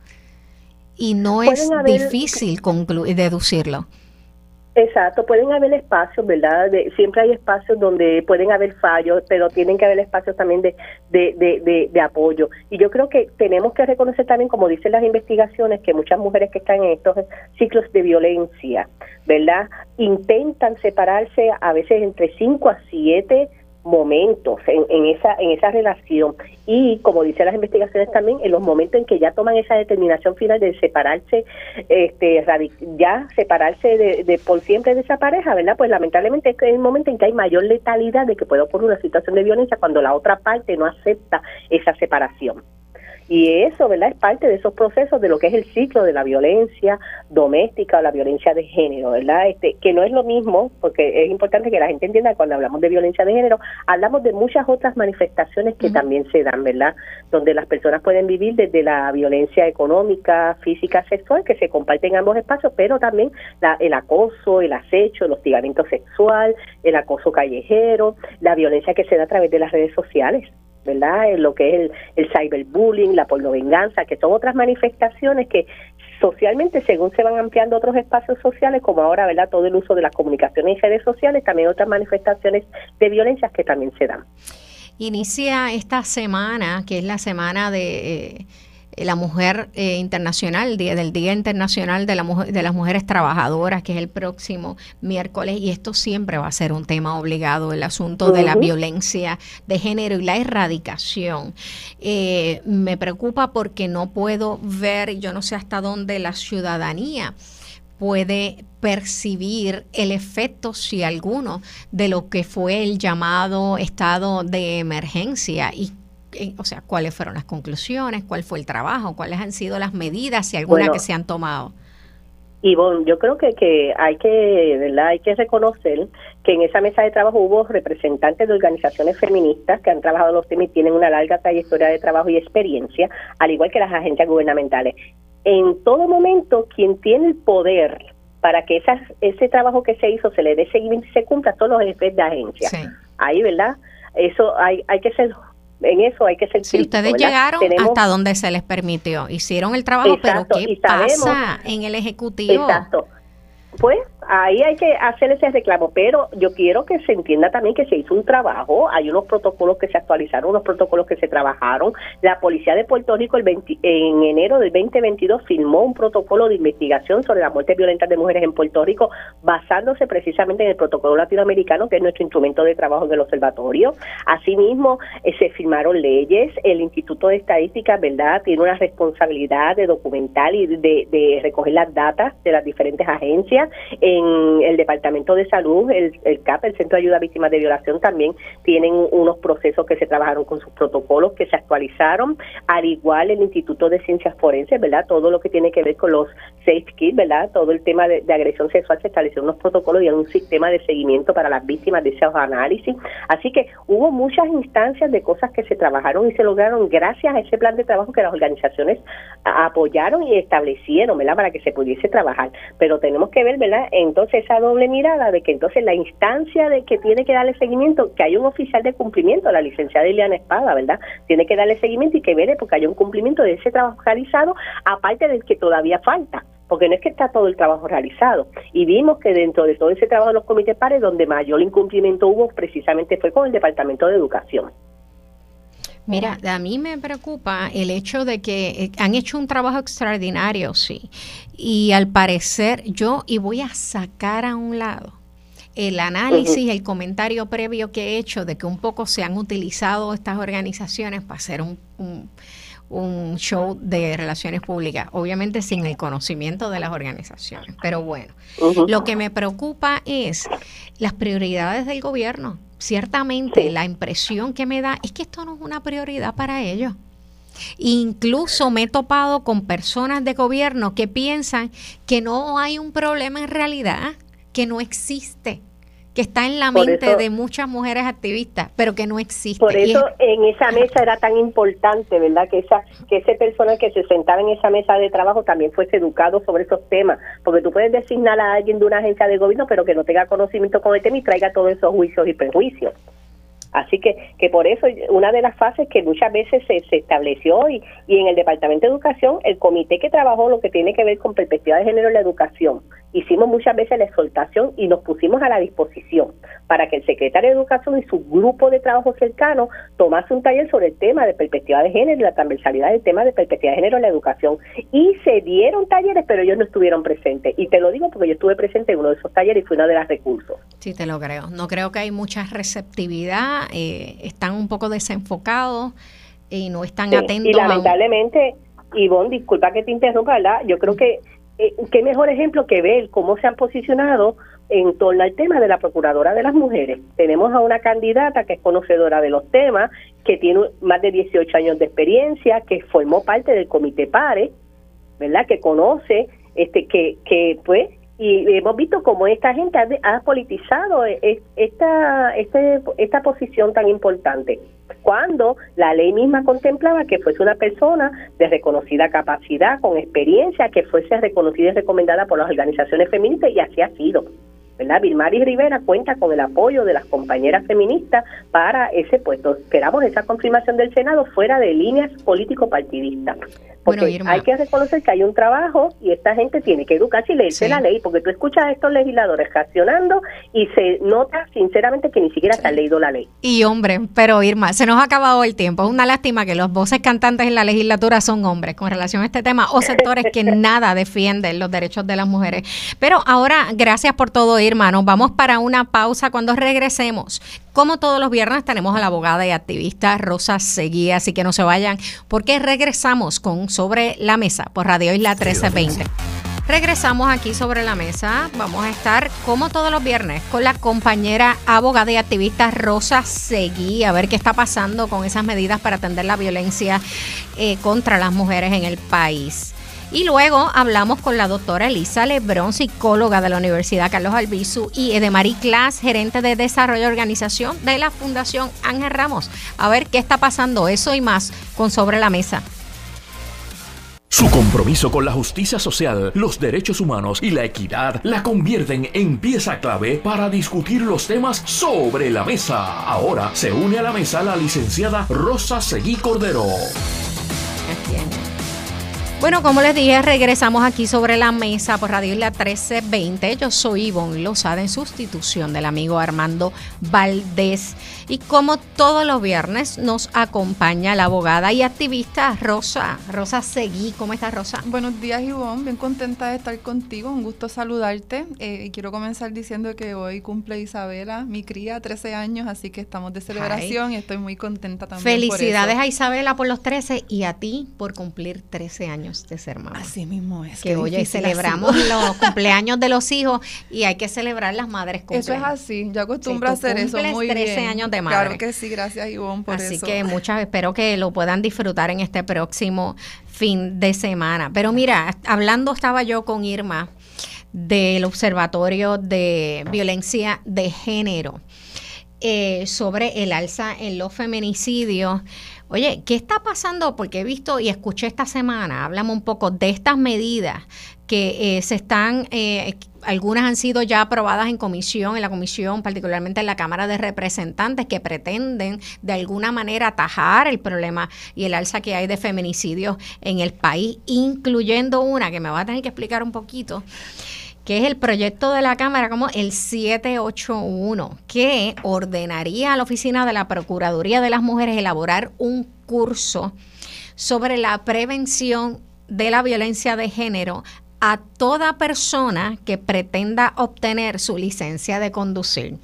Speaker 1: y no es difícil concluir deducirlo
Speaker 4: Exacto, pueden haber espacios, ¿verdad? siempre hay espacios donde pueden haber fallos, pero tienen que haber espacios también de, de, de, de, apoyo. Y yo creo que tenemos que reconocer también, como dicen las investigaciones, que muchas mujeres que están en estos ciclos de violencia, ¿verdad? Intentan separarse a veces entre 5 a 7 momentos en, en, esa en esa relación. Y como dicen las investigaciones también en los momentos en que ya toman esa determinación final de separarse este ya separarse de, de por siempre de esa pareja verdad pues lamentablemente es el momento en que hay mayor letalidad de que puede ocurrir una situación de violencia cuando la otra parte no acepta esa separación y eso, ¿verdad? Es parte de esos procesos de lo que es el ciclo de la violencia doméstica o la violencia de género, ¿verdad? Este, que no es lo mismo, porque es importante que la gente entienda que cuando hablamos de violencia de género, hablamos de muchas otras manifestaciones que también se dan, ¿verdad? Donde las personas pueden vivir desde la violencia económica, física, sexual, que se comparten en ambos espacios, pero también la, el acoso, el acecho, el hostigamiento sexual, el acoso callejero, la violencia que se da a través de las redes sociales. ¿Verdad? En lo que es el, el cyberbullying, la pornovenganza, que son otras manifestaciones que socialmente, según se van ampliando otros espacios sociales, como ahora, ¿verdad? Todo el uso de las comunicaciones y redes sociales, también otras manifestaciones de violencia que también se dan.
Speaker 1: Inicia esta semana, que es la semana de... Eh, eh, la mujer eh, internacional, día, del Día Internacional de, la de las Mujeres Trabajadoras, que es el próximo miércoles, y esto siempre va a ser un tema obligado, el asunto de la violencia de género y la erradicación. Eh, me preocupa porque no puedo ver, yo no sé hasta dónde la ciudadanía puede percibir el efecto, si alguno, de lo que fue el llamado estado de emergencia y o sea, cuáles fueron las conclusiones, cuál fue el trabajo, cuáles han sido las medidas, y algunas que se han tomado.
Speaker 4: Y bueno, yo creo que, que hay que, ¿verdad? Hay que reconocer que en esa mesa de trabajo hubo representantes de organizaciones feministas que han trabajado los temas y tienen una larga trayectoria de trabajo y experiencia, al igual que las agencias gubernamentales. En todo momento, quien tiene el poder para que esas, ese trabajo que se hizo se le dé seguimiento y se cumpla son los jefes de agencia. Ahí, ¿verdad? Eso hay, hay que ser en eso hay que ser
Speaker 1: Si ustedes llegaron hasta donde se les permitió, hicieron el trabajo, pero ¿qué pasa en el Ejecutivo?
Speaker 4: Exacto. Pues ahí hay que hacer ese reclamo, pero yo quiero que se entienda también que se hizo un trabajo, hay unos protocolos que se actualizaron, unos protocolos que se trabajaron. La Policía de Puerto Rico el en enero del 2022 firmó un protocolo de investigación sobre las muertes violentas de mujeres en Puerto Rico, basándose precisamente en el protocolo latinoamericano, que es nuestro instrumento de trabajo del observatorio. Asimismo, eh, se firmaron leyes, el Instituto de Estadística, ¿verdad?, tiene una responsabilidad de documentar y de recoger las datas de las diferentes agencias. En el Departamento de Salud, el, CAP, el Centro de Ayuda a Víctimas de Violación, también tienen unos procesos que se trabajaron con sus protocolos, que se actualizaron, al igual el Instituto de Ciencias Forenses, ¿verdad? Todo lo que tiene que ver con los safe kits, ¿verdad? Todo el tema de, agresión sexual se establecieron unos protocolos y un sistema de seguimiento para las víctimas de esos análisis. Así que hubo muchas instancias de cosas que se trabajaron y se lograron gracias a ese plan de trabajo que las organizaciones apoyaron y establecieron, ¿verdad? Para que se pudiese trabajar. Pero tenemos que ver, ¿verdad? entonces esa doble mirada de que entonces la instancia de que tiene que darle seguimiento, que hay un oficial de cumplimiento, la licenciada Ileana Espada, ¿verdad? Tiene que darle seguimiento y que vele porque hay un cumplimiento de ese trabajo realizado, aparte del que todavía falta porque no es que está todo el trabajo realizado. Y vimos que dentro de todo ese trabajo de los comités pares, donde mayor incumplimiento hubo precisamente fue con el Departamento de Educación.
Speaker 1: Mira, a mí me preocupa el hecho de que eh, han hecho un trabajo extraordinario, sí. Y al parecer yo, y voy a sacar a un lado el análisis, el comentario previo que he hecho de que un poco se han utilizado estas organizaciones para hacer un, un, show de relaciones públicas, obviamente sin el conocimiento de las organizaciones. Pero bueno, lo que me preocupa es las prioridades del gobierno ciertamente la impresión que me da es que esto no es una prioridad para ellos. Incluso me he topado con personas de gobierno que piensan que no hay un problema en realidad, que no existe que está en la mente de muchas mujeres activistas, pero que no existe.
Speaker 4: Por eso en esa mesa era tan importante, ¿verdad? Que esa que ese personal que se sentara en esa mesa de trabajo también fuese educado sobre esos temas, porque tú puedes designar a alguien de una agencia de gobierno, pero que no tenga conocimiento con el tema y traiga todos esos juicios y prejuicios. Así que, que por eso una de las fases que muchas veces se, se estableció y, y en el Departamento de Educación, el comité que trabajó lo que tiene que ver con perspectiva de género en la educación, hicimos muchas veces la exhortación y nos pusimos a la disposición para que el secretario de Educación y su grupo de trabajo cercano tomase un taller sobre el tema de perspectiva de género y la transversalidad del tema de perspectiva de género en la educación. Y se dieron talleres, pero ellos no estuvieron presentes. Y te lo digo porque yo estuve presente en uno de esos talleres y fui una de las recursos.
Speaker 1: Sí, te lo creo. No creo que hay mucha receptividad, eh, están un poco desenfocados y no están atentos.
Speaker 4: Y lamentablemente, Ivonne, disculpa que te interrumpa, ¿verdad? Yo creo que eh, qué mejor ejemplo que ver cómo se han posicionado en torno al tema de la Procuradora de las Mujeres. Tenemos a una candidata que es conocedora de los temas, que tiene más de 18 años de experiencia, que formó parte del Comité PARE, ¿verdad? Que conoce, este, que, que pues, y hemos visto cómo esta gente ha, politizado e, esta, este, esta posición tan importante cuando la ley misma contemplaba que fuese una persona de reconocida capacidad, con experiencia, que fuese reconocida y recomendada por las organizaciones feministas y así ha sido. ¿Verdad? Vilmari Rivera cuenta con el apoyo de las compañeras feministas para ese puesto. Esperamos esa confirmación del Senado fuera de líneas político-partidistas. Porque hay que reconocer que hay un trabajo y esta gente tiene que educarse y leerse la ley, porque tú escuchas a estos legisladores reaccionando y se nota sinceramente que ni siquiera se ha leído la ley.
Speaker 1: Y hombre, pero Irma, se nos ha acabado el tiempo. Es una lástima que los voces cantantes en la legislatura son hombres con relación a este tema o sectores que [laughs] nada defienden los derechos de las mujeres. Pero ahora, gracias por todo, Irma. Nos vamos para una pausa cuando regresemos. Como todos los viernes tenemos a la abogada y activista Rosa Seguía, así que no se vayan porque regresamos con Sobre la Mesa por Radio Isla 1320. Regresamos aquí sobre la mesa. Vamos a estar, como todos los viernes, con la compañera abogada y activista Rosa Seguí, a ver qué está pasando con esas medidas para atender la violencia eh, contra las mujeres en el país. Y luego hablamos con la doctora Elisa Lebrón, psicóloga de la Universidad Carlos Albizu, y Edemarie Class, gerente de desarrollo y organización de la Fundación Ángel Ramos. A ver qué está pasando, eso y más, con Sobre la Mesa.
Speaker 2: Su compromiso con la justicia social, los derechos humanos y la equidad la convierten en pieza clave para discutir los temas sobre la mesa. Ahora se une a la mesa la licenciada Rosa Seguí Cordero.
Speaker 1: Bueno, como les dije, regresamos aquí sobre la mesa por Radio Isla 1320. Yo soy Ivonne Lozada en sustitución del amigo Armando Valdés. Y como todos los viernes, nos acompaña la abogada y activista Rosa. Rosa Seguí. ¿Cómo estás, Rosa?
Speaker 5: Buenos días, Ivonne. Bien contenta de estar contigo. Un gusto saludarte. Eh, quiero comenzar diciendo que hoy cumple Isabela, mi cría, 13 años, así que estamos de celebración y estoy muy contenta también.
Speaker 1: Felicidades a Isabela por los 13 y a ti por cumplir 13 años de ser mamá.
Speaker 5: Así mismo es.
Speaker 1: Que oye, celebramos los [laughs] cumpleaños de los hijos y hay que celebrar las madres
Speaker 5: cumpleaños. Eso es así, yo acostumbro a hacer eso muy 13
Speaker 1: años de madre.
Speaker 5: Claro que sí, gracias Ivonne por
Speaker 1: eso. Así que muchas, espero que lo puedan disfrutar en este próximo fin de semana. Pero mira, hablando estaba yo con Irma del Observatorio de Violencia de Género. Eh, sobre el alza en los feminicidios. Oye, ¿qué está pasando? Porque he visto y escuché esta semana, hablamos un poco de estas medidas que eh, se están, eh, algunas han sido ya aprobadas en comisión, en la comisión, particularmente en la Cámara de Representantes, que pretenden de alguna manera atajar el problema y el alza que hay de feminicidios en el país, incluyendo una que me va a tener que explicar un poquito que es el proyecto de la Cámara como el 781, que ordenaría a la Oficina de la Procuraduría de las Mujeres elaborar un curso sobre la prevención de la violencia de género a toda persona que pretenda obtener su licencia de conducir.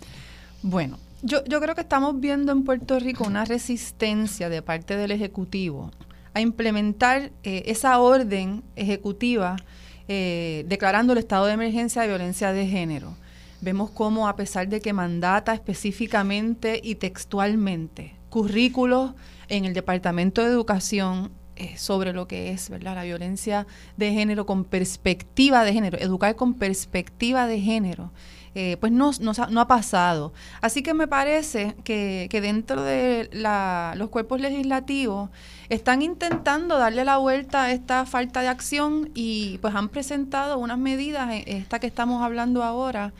Speaker 5: Bueno, yo, yo creo que estamos viendo en Puerto Rico una resistencia de parte del Ejecutivo a implementar eh, esa orden ejecutiva eh, declarando el estado de emergencia de violencia de género. Vemos cómo a pesar de que mandata específicamente y textualmente currículos en el Departamento de Educación eh, sobre lo que es ¿verdad? la violencia de género con perspectiva de género, educar con perspectiva de género, eh, pues no, no, ha pasado. Así que me parece que, dentro de los cuerpos legislativos están intentando darle la vuelta a esta falta de acción y pues han presentado unas medidas, eh, esta que estamos hablando ahora,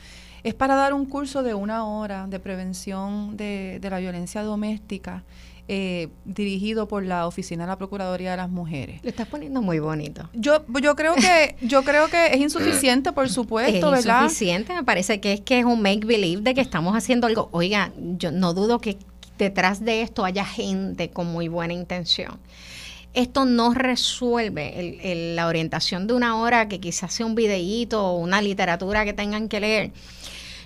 Speaker 5: es para dar un curso de una hora de prevención de, de la violencia doméstica eh, dirigido por la Oficina de la Procuraduría de las Mujeres.
Speaker 1: Lo estás poniendo muy bonito.
Speaker 5: Yo, yo creo que, yo creo que es insuficiente, por supuesto,
Speaker 1: es insuficiente, me parece que es que es un make believe de que estamos haciendo algo. Oiga, yo no dudo que detrás de esto haya gente con muy buena intención. Esto no resuelve la orientación de una hora que quizás sea un videíto o una literatura que tengan que leer.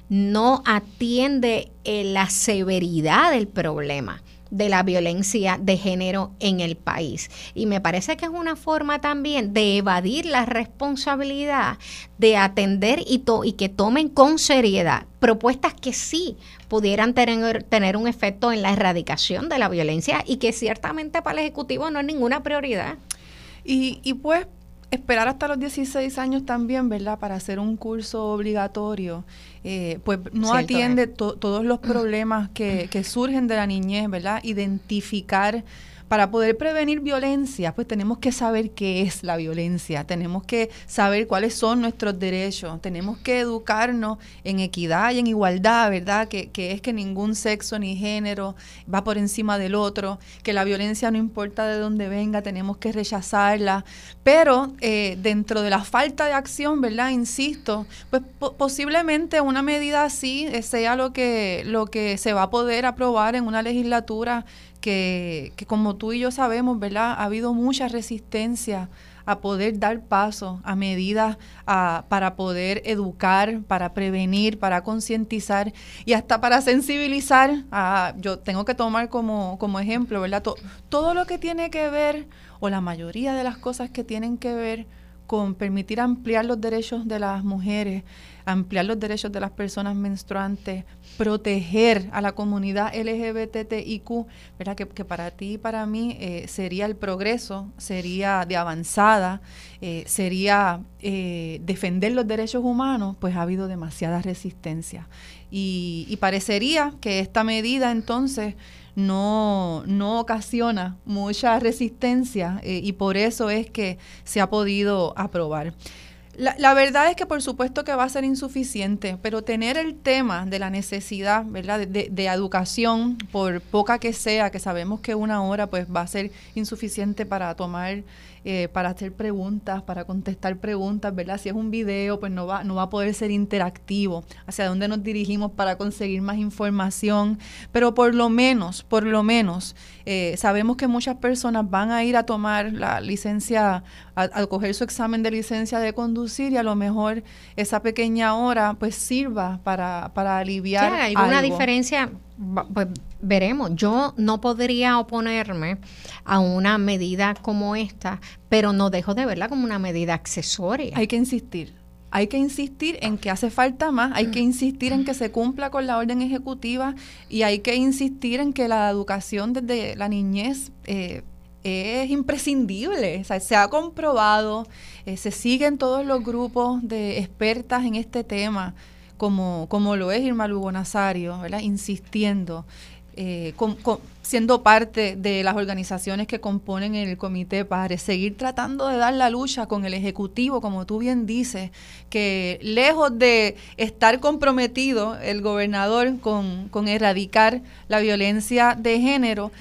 Speaker 1: No atiende eh, la severidad del problema de la violencia de género en el país. Y me parece que es una forma también de evadir la responsabilidad de atender y, que tomen con seriedad propuestas que sí pudieran tener, tener un efecto en la erradicación de la violencia y que ciertamente para el Ejecutivo no es ninguna prioridad.
Speaker 5: Y, y pues esperar hasta los 16 años también, ¿verdad? Para hacer un curso obligatorio, eh, pues no atiende todos los [clears throat] problemas que, que surgen de la niñez, ¿verdad? Identificar para poder prevenir violencia, pues tenemos que saber qué es la violencia, tenemos que saber cuáles son nuestros derechos, tenemos que educarnos en equidad y en igualdad, ¿verdad? Que, es que ningún sexo ni género va por encima del otro, que la violencia no importa de dónde venga, tenemos que rechazarla, pero eh, dentro de la falta de acción, ¿verdad? Insisto, pues posiblemente una medida así sea lo que, lo que se va a poder aprobar en una legislatura que, como tú y yo sabemos, ¿verdad? Ha habido mucha resistencia a poder dar paso a medidas para poder educar, para prevenir, para concientizar y hasta para sensibilizar. yo tengo que tomar como, como ejemplo, ¿verdad? todo lo que tiene que ver, o la mayoría de las cosas que tienen que ver con permitir ampliar los derechos de las mujeres, ampliar los derechos de las personas menstruantes, proteger a la comunidad LGBTIQ, ¿verdad? Que, para ti y para mí eh, sería el progreso, sería de avanzada, eh, sería eh, defender los derechos humanos, pues ha habido demasiada resistencia. Y, y parecería que esta medida entonces no, no ocasiona mucha resistencia y por eso es que se ha podido aprobar. La, verdad es que por supuesto que va a ser insuficiente, pero tener el tema de la necesidad, ¿verdad? De, de, educación, por poca que sea, que sabemos que una hora pues va a ser insuficiente para tomar eh, para hacer preguntas, para contestar preguntas, ¿verdad? Si es un video, pues no va, no va a poder ser interactivo. Hacia dónde nos dirigimos para conseguir más información. Pero por lo menos, por lo menos, eh, sabemos que muchas personas van a ir a tomar la licencia, a, coger su examen de licencia de conducir y a lo mejor esa pequeña hora pues sirva para, para aliviar. Sí,
Speaker 1: hay una diferencia pues veremos. Yo no podría oponerme a una medida como esta, pero no dejo de verla como una medida accesoria.
Speaker 5: Hay que insistir. Hay que insistir en que hace falta más, hay que insistir en que se cumpla con la orden ejecutiva y hay que insistir en que la educación desde la niñez eh, es imprescindible. se ha comprobado, eh, se siguen todos los grupos de expertas en este tema como, como lo es Irma Lugo Nazario, ¿verdad? insistiendo, eh, siendo parte de las organizaciones que componen el Comité para seguir tratando de dar la lucha con el Ejecutivo, como tú bien dices, que lejos de estar comprometido el gobernador con, con erradicar la violencia de género,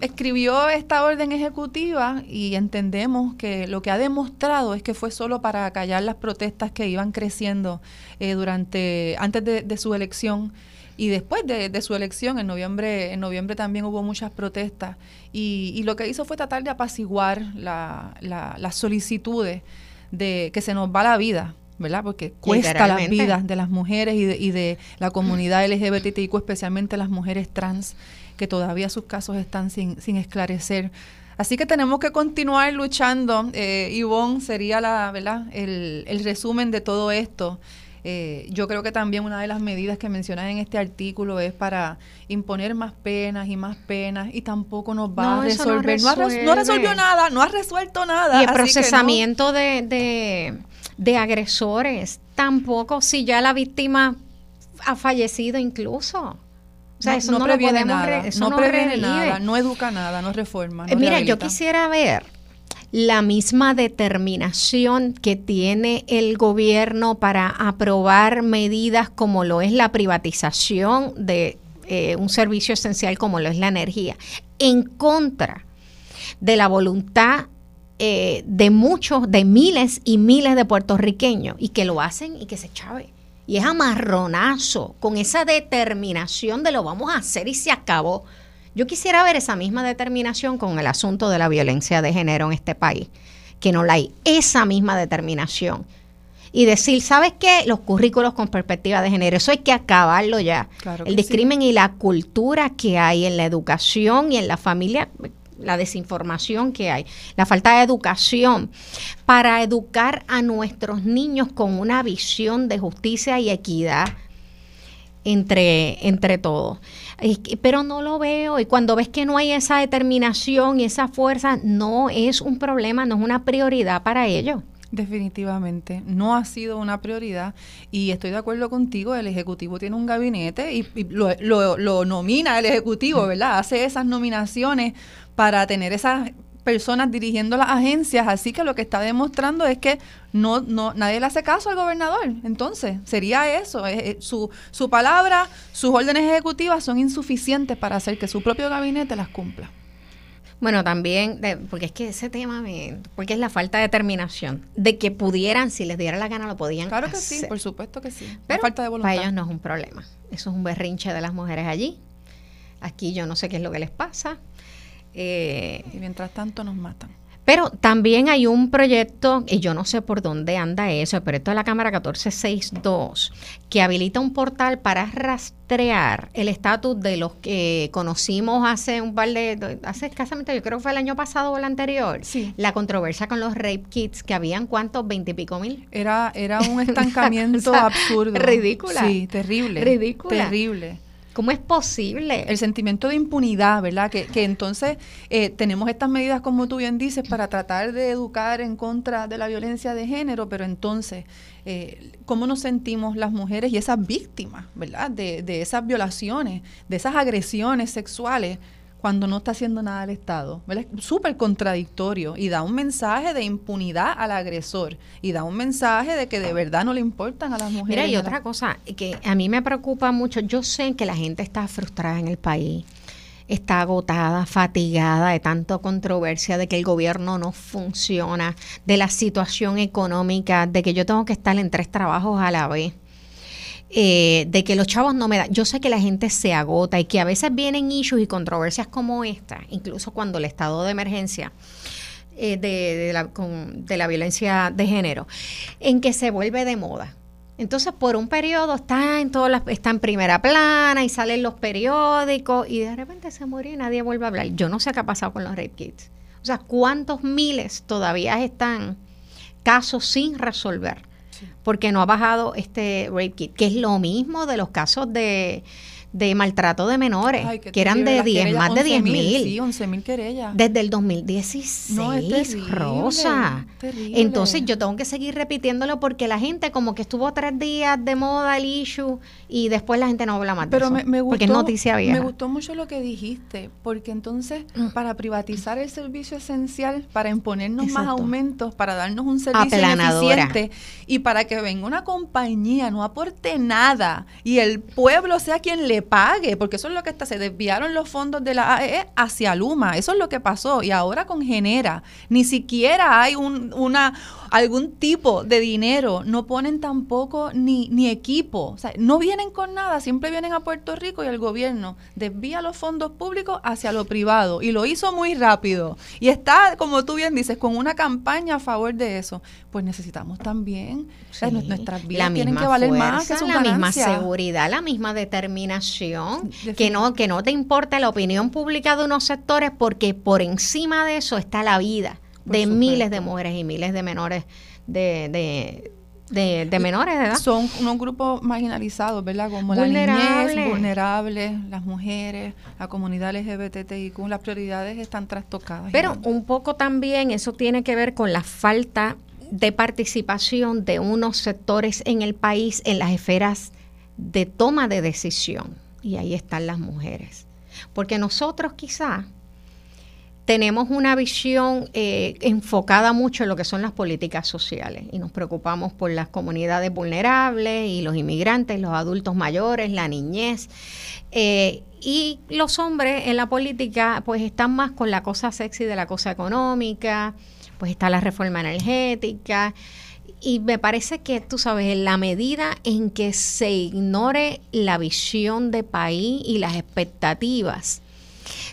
Speaker 5: escribió esta orden ejecutiva y entendemos que lo que ha demostrado es que fue solo para callar las protestas que iban creciendo eh, durante antes de, su elección y después de, su elección. En noviembre en noviembre también hubo muchas protestas y, lo que hizo fue tratar de apaciguar la, las solicitudes de que se nos va la vida ¿verdad? Porque cuesta las vidas de las mujeres y de, y de la comunidad LGBTIQ, especialmente las mujeres trans que todavía sus casos están sin, sin esclarecer. Así que tenemos que continuar luchando. Eh, Ivonne sería la, ¿verdad? El, el resumen de todo esto. Eh, yo creo que también una de las medidas que mencionas en este artículo es para imponer más penas y más penas y tampoco nos va a resolver. No, no, resolvió nada, no ha resuelto nada.
Speaker 1: Y el procesamiento de, de, de agresores tampoco, si ya la víctima ha fallecido incluso.
Speaker 5: O sea, eso no, previene nada, no, previene nada, no educa nada, no reforma.
Speaker 1: Eh, mira, yo quisiera ver la misma determinación que tiene el gobierno para aprobar medidas como lo es la privatización de eh, un servicio esencial como lo es la energía, en contra de la voluntad eh, de muchos, de miles y miles de puertorriqueños, y que lo hacen y que se chave y es amarronazo, con esa determinación de lo vamos a hacer y se acabó. Yo quisiera ver esa misma determinación con el asunto de la violencia de género en este país, que no la hay, esa misma determinación. Y decir, ¿sabes qué? Los currículos con perspectiva de género, eso hay que acabarlo ya. el discrimen y la cultura que hay en la educación y en la familia, la desinformación que hay, la falta de educación, para educar a nuestros niños con una visión de justicia y equidad entre, entre todos. Pero no lo veo y cuando ves que no hay esa determinación y esa fuerza, no es un problema, no es una prioridad para ellos.
Speaker 5: Definitivamente, no ha sido una prioridad y estoy de acuerdo contigo, el Ejecutivo tiene un gabinete y, lo, lo, lo, nomina el Ejecutivo, ¿verdad? Hace esas nominaciones para tener esas personas dirigiendo las agencias, así que lo que está demostrando es que no, no nadie le hace caso al gobernador. Entonces, sería eso, su, su palabra, sus órdenes ejecutivas son insuficientes para hacer que su propio gabinete las cumpla.
Speaker 1: Bueno, también, porque es que ese tema, me, porque es la falta de determinación, de que pudieran, si les diera la gana, lo podían
Speaker 5: Claro que sí, por supuesto que sí.
Speaker 1: Pero falta de voluntad. para ellos no es un problema. Eso es un berrinche de las mujeres allí. Aquí yo no sé qué es lo que les pasa.
Speaker 5: Eh, y mientras tanto nos matan.
Speaker 1: Pero también hay un proyecto, y yo no sé por dónde anda eso, el proyecto de la Cámara 1462, que habilita un portal para rastrear el estatus de los que conocimos hace un par de, hace escasamente, yo creo que fue el año pasado o el anterior,
Speaker 5: sí.
Speaker 1: la controversia con los rape kits, que habían cuántos, veintipico mil.
Speaker 5: Era, era un [laughs] estancamiento absurdo.
Speaker 1: Ridícula.
Speaker 5: Sí, terrible.
Speaker 1: Ridícula.
Speaker 5: Terrible.
Speaker 1: ¿Cómo es posible?
Speaker 5: El sentimiento de impunidad, ¿verdad? Que, que entonces eh, tenemos estas medidas, como tú bien dices, para tratar de educar en contra de la violencia de género, pero entonces, eh, ¿cómo nos sentimos las mujeres y esas víctimas, ¿verdad? De, de esas violaciones, de esas agresiones sexuales cuando no está haciendo nada el Estado. Es súper contradictorio y da un mensaje de impunidad al agresor y da un mensaje de que de verdad no le importan a las mujeres.
Speaker 1: Mira, y otra cosa que a mí me preocupa mucho, yo sé que la gente está frustrada en el país está agotada, fatigada de tanta controversia, de que el gobierno no funciona, de la situación económica, de que yo tengo que estar en tres trabajos a la vez. Eh, de que los chavos no me dan. Yo sé que la gente se agota y que a veces vienen issues y controversias como esta, incluso cuando el estado de emergencia eh, de, la, violencia de género, en que se vuelve de moda. Entonces, por un periodo está en todas las, está en primera plana y salen los periódicos y de repente se muere y nadie vuelve a hablar. Yo no sé qué ha pasado con los rape kits. O sea, cuántos miles todavía están casos sin resolver porque no ha bajado este rape kit, que es lo mismo de los casos de de maltrato de menores, que eran de 10, más de 10 mil.
Speaker 5: Sí, 11 mil querellas.
Speaker 1: Desde el 2016, no, es Rosa. Entonces yo tengo que seguir repitiéndolo porque la gente como que estuvo tres días de moda el issue y después la gente no habla más
Speaker 5: Pero
Speaker 1: de eso.
Speaker 5: Me, gustó,
Speaker 1: porque es noticia vieja.
Speaker 5: Me gustó mucho lo que dijiste, porque entonces mm. para privatizar el servicio esencial, para imponernos más aumentos, para darnos un servicio eficiente y para que venga una compañía, no aporte nada y el pueblo sea quien le pague, porque eso es lo que está, se desviaron los fondos de la AEE e hacia Luma, eso es lo que pasó, y ahora con Genera, ni siquiera hay un, una algún tipo de dinero, no ponen tampoco ni, ni equipo, o sea, no vienen con nada, siempre vienen a Puerto Rico y el gobierno desvía los fondos públicos hacia lo privado. Y lo hizo muy rápido. Y está, como tú bien dices, con una campaña a favor de eso. Pues necesitamos también, nuestras vidas tienen que valer más que
Speaker 1: la misma seguridad, la misma determinación, que no que no te importe la opinión pública de unos sectores porque por encima de eso está la vida de miles de mujeres y miles de menores de, de, de, menores de edad.
Speaker 5: Son unos grupos marginalizados, ¿verdad? Como la niñez, vulnerables, las mujeres, la comunidad LGBTIQ, las prioridades están trastocadas.
Speaker 1: Pero un poco también eso tiene que ver con la falta de participación de unos sectores en el país en las esferas de toma de decisión. Y ahí están las mujeres. Porque nosotros quizás tenemos una visión eh, enfocada mucho en lo que son las políticas sociales y nos preocupamos por las comunidades vulnerables y los inmigrantes, los adultos mayores, la niñez. Eh, y los hombres en la política pues están más con la cosa sexy de la cosa económica, pues está la reforma energética. Y me parece que, tú sabes, en la medida en que se ignore la visión de país y las expectativas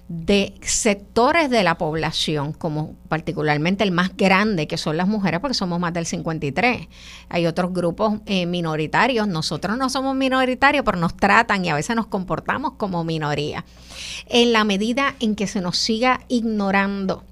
Speaker 1: de sectores de la población, como particularmente el más grande, que son las mujeres, porque somos más del 53. Hay otros grupos eh, minoritarios. Nosotros no somos minoritarios, pero nos tratan y a veces nos comportamos como minoría. En la medida en que se nos siga ignorando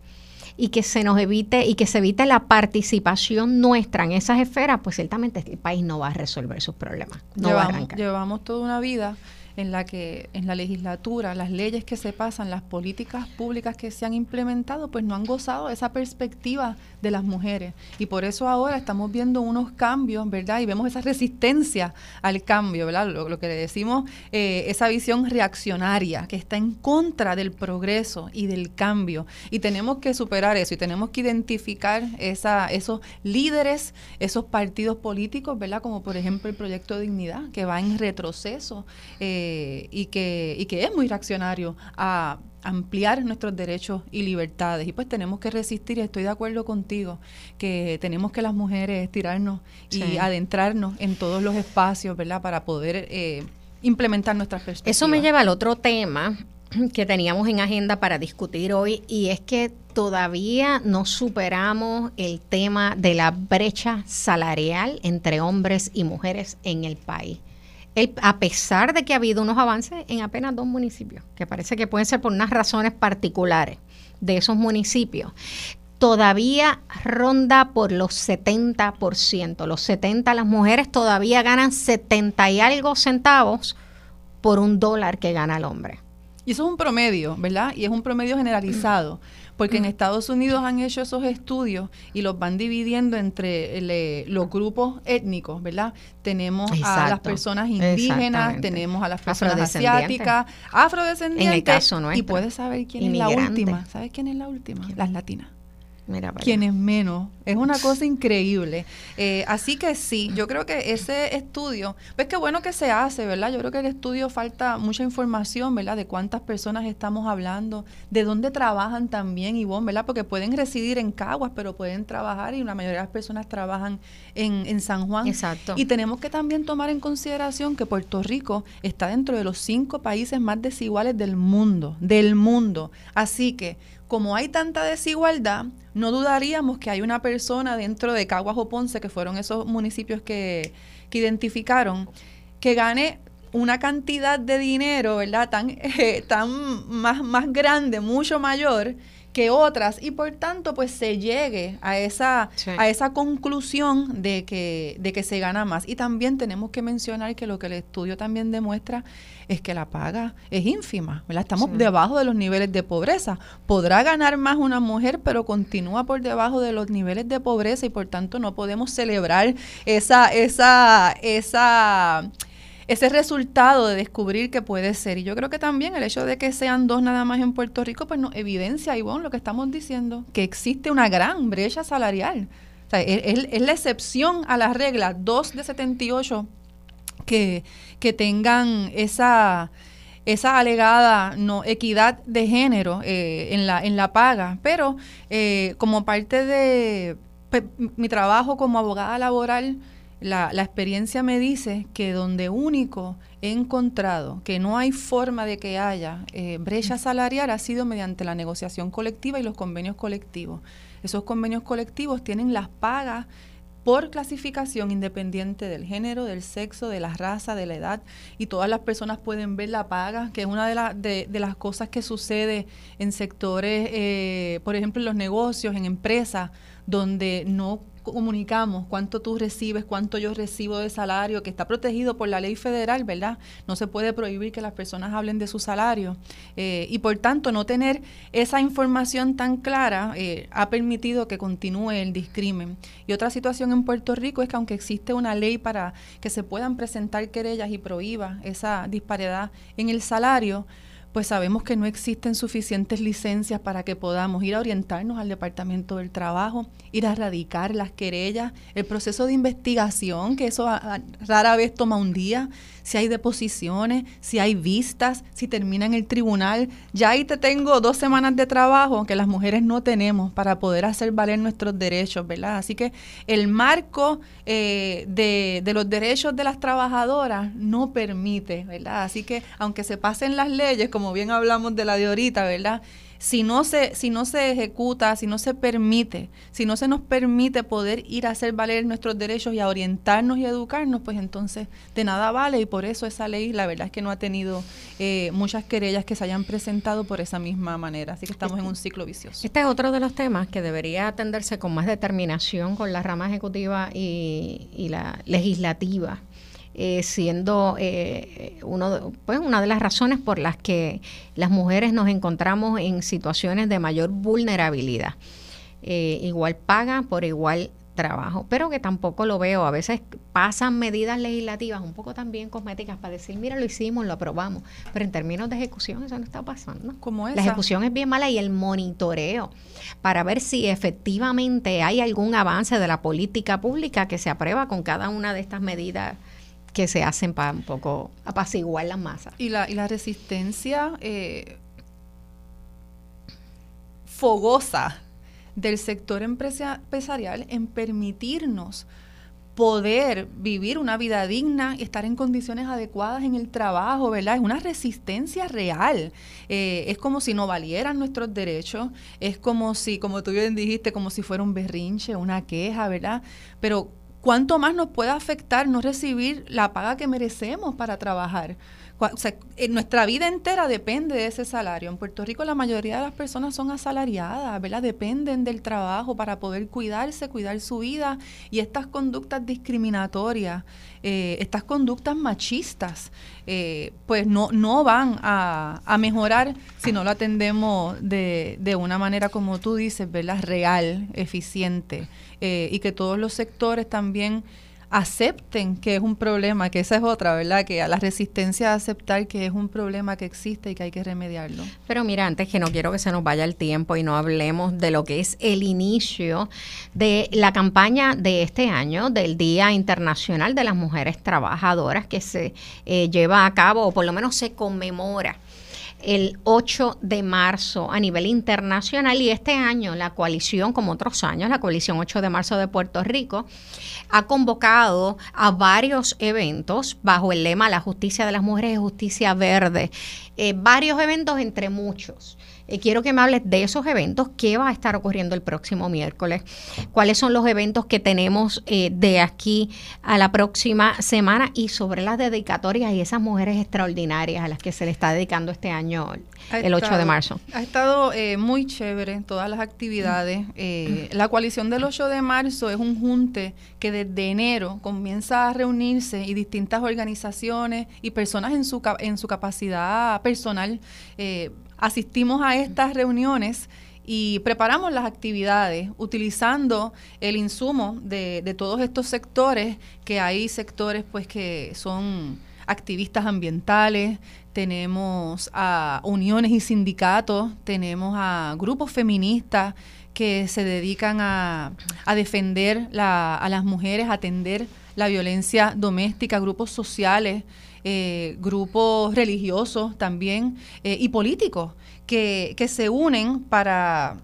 Speaker 1: y que se nos evite y que se evite la participación nuestra en esas esferas, pues ciertamente el país no va a resolver sus problemas. No
Speaker 5: va
Speaker 1: a arrancar.
Speaker 5: Llevamos toda una vida en la que en la legislatura, las leyes que se pasan, las políticas públicas que se han implementado, pues no han gozado esa perspectiva de las mujeres. Y por eso ahora estamos viendo unos cambios, ¿verdad? Y vemos esa resistencia al cambio, ¿verdad? Lo, que le decimos, eh, esa visión reaccionaria que está en contra del progreso y del cambio. Y tenemos que superar eso y tenemos que identificar esa, esos líderes, esos partidos políticos, ¿verdad? Como por ejemplo el Proyecto Dignidad, que va en retroceso. Eh, y, que, y que es muy reaccionario a ampliar nuestros derechos y libertades. Y pues tenemos que resistir, y estoy de acuerdo contigo, que tenemos que las mujeres tirarnos y adentrarnos en todos los espacios, ¿verdad? Para poder eh, implementar nuestras perspectivas.
Speaker 1: Eso me lleva al otro tema que teníamos en agenda para discutir hoy y es que todavía no superamos el tema de la brecha salarial entre hombres y mujeres en el país. A pesar de que ha habido unos avances en apenas dos municipios, que parece que pueden ser por unas razones particulares de esos municipios, todavía ronda por los 70%. Los 70, las mujeres todavía ganan 70 y algo centavos por un dólar que gana el hombre.
Speaker 5: Y eso es un promedio, ¿verdad? Y es un promedio generalizado, porque en Estados Unidos han hecho esos estudios y los van dividiendo entre los grupos étnicos, ¿verdad? Tenemos a las personas indígenas, tenemos a las personas asiáticas, afrodescendientes. En el caso nuestro. Y puedes saber quién es la última. ¿Sabes quién es la última? Las latinas. Mira quienes menos. Es una cosa increíble. Eh, así que sí, yo creo que ese estudio, pues qué bueno que se hace, ¿verdad? Yo creo que el estudio falta mucha información, ¿verdad? De cuántas personas estamos hablando, de dónde trabajan también, Ivonne, ¿verdad? Porque pueden residir en Caguas, pero pueden trabajar y la mayoría de las personas trabajan en, en San Juan. Exacto. Y tenemos que también tomar en consideración que Puerto Rico está dentro de los cinco países más desiguales del mundo, del mundo. Así que como hay tanta desigualdad, no dudaríamos que hay una persona dentro de Caguas o Ponce, que fueron esos municipios que, identificaron, que gane una cantidad de dinero, ¿verdad? Tan, [laughs] eh, tan más, más grande, mucho mayor, que otras y por tanto pues se llegue a esa a esa conclusión de que de que se gana más y también tenemos que mencionar que lo que el estudio también demuestra es que la paga es ínfima, ¿verdad? Estamos debajo de los niveles de pobreza. Podrá ganar más una mujer, pero continúa por debajo de los niveles de pobreza y por tanto no podemos celebrar esa esa esa ese resultado de descubrir que puede ser. Y yo creo que también el hecho de que sean dos nada más en Puerto Rico, pues no evidencia, Ivonne, lo que estamos diciendo, que existe una gran brecha salarial. Sea, es, la excepción a la regla, dos de 78 que, que tengan esa esa alegada no equidad de género eh, en la en la paga pero eh, como parte de pues, mi trabajo como abogada laboral la, la, experiencia me dice que donde único he encontrado que no hay forma de que haya eh, brecha salarial ha sido mediante la negociación colectiva y los convenios colectivos. Esos convenios colectivos tienen las pagas por clasificación independiente del género, del sexo, de la raza, de la edad, y todas las personas pueden ver la paga, que es una de, de, de las cosas que sucede en sectores, eh, por ejemplo, en los negocios, en empresas, donde no comunicamos cuánto tú recibes, cuánto yo recibo de salario, que está protegido por la ley federal, ¿verdad? No se puede prohibir que las personas hablen de su salario. Eh, y por tanto, no tener esa información tan clara eh, ha permitido que continúe el discrimen. Y otra situación en Puerto Rico es que aunque existe una ley para que se puedan presentar querellas y prohíba esa disparidad en el salario, pues sabemos que no existen suficientes licencias para que podamos ir a orientarnos al Departamento del Trabajo, ir a radicar las querellas, el proceso de investigación, que eso rara vez toma un día, si hay deposiciones, si hay vistas, si termina en el tribunal. Ya ahí te tengo dos semanas de trabajo que las mujeres no tenemos para poder hacer valer nuestros derechos, ¿verdad? Así que el marco eh, de, de los derechos de las trabajadoras no permite, ¿verdad? Así que aunque se pasen las leyes, como bien hablamos de la de ahorita, ¿verdad? Si no se si no se ejecuta, si no se permite, si no se nos permite poder ir a hacer valer nuestros derechos y a orientarnos y educarnos, pues entonces de nada vale. Y por eso esa ley la verdad es que no ha tenido eh, muchas querellas que se hayan presentado por esa misma manera, así que estamos en un ciclo vicioso.
Speaker 1: Este es otro de los temas que debería atenderse con más determinación con la rama ejecutiva y, y la legislativa eh, siendo eh, uno pues una de las razones por las que las mujeres nos encontramos en situaciones de mayor vulnerabilidad. Eh, igual paga por igual trabajo, pero que tampoco lo veo. A veces pasan medidas legislativas un poco también cosméticas para decir, mira, lo hicimos, lo aprobamos, pero en términos de ejecución eso no está pasando.
Speaker 5: como
Speaker 1: La ejecución es bien mala y el monitoreo para ver si efectivamente hay algún avance de la política pública que se aprueba con cada una de estas medidas que se hacen para un poco apaciguar las masas.
Speaker 5: Y la, y la resistencia eh, fogosa del sector empresarial en permitirnos poder vivir una vida digna y estar en condiciones adecuadas en el trabajo, ¿verdad? Es una resistencia real. Eh, es como si no valieran nuestros derechos, es como si, como tú bien dijiste, como si fuera un berrinche, una queja, ¿verdad? Pero ¿cuánto más nos puede afectar no recibir la paga que merecemos para trabajar? nuestra vida entera depende de ese salario. En Puerto Rico la mayoría de las personas son asalariadas, ¿verdad? Dependen del trabajo para poder cuidarse, cuidar su vida y estas conductas discriminatorias, eh, estas conductas machistas, eh, pues no, no van a, mejorar si no lo atendemos de, de, una manera, como tú dices, ¿verdad? Real, eficiente eh, y que todos los sectores también acepten que es un problema, que esa es otra, ¿verdad? Que a la resistencia a aceptar que es un problema que existe y que hay que remediarlo.
Speaker 1: Pero mira, antes que no quiero que se nos vaya el tiempo y no hablemos de lo que es el inicio de la campaña de este año del Día Internacional de las Mujeres Trabajadoras que se eh, lleva a cabo o por lo menos se conmemora el 8 de marzo a nivel internacional y este año la coalición, como otros años, la coalición 8 de marzo de Puerto Rico, ha convocado a varios eventos bajo el lema La justicia de las mujeres es justicia verde. Eh, varios eventos entre muchos. Eh, quiero que me hables de esos eventos, qué va a estar ocurriendo el próximo miércoles, cuáles son los eventos que tenemos eh, de aquí a la próxima semana y sobre las dedicatorias y esas mujeres extraordinarias a las que se le está dedicando este año, el 8 de marzo.
Speaker 5: Ha estado eh, muy chévere todas las actividades. la coalición del 8 de marzo es un junte que desde enero comienza a reunirse y distintas organizaciones y personas en su, en su capacidad personal asistimos a estas reuniones y preparamos las actividades utilizando el insumo de, todos estos sectores, que hay sectores pues que son activistas ambientales, tenemos a uniones y sindicatos, tenemos a grupos feministas que se dedican a, a defender la, a las mujeres, a atender la violencia doméstica, grupos sociales, eh, grupos religiosos también eh, y políticos que, que se unen para,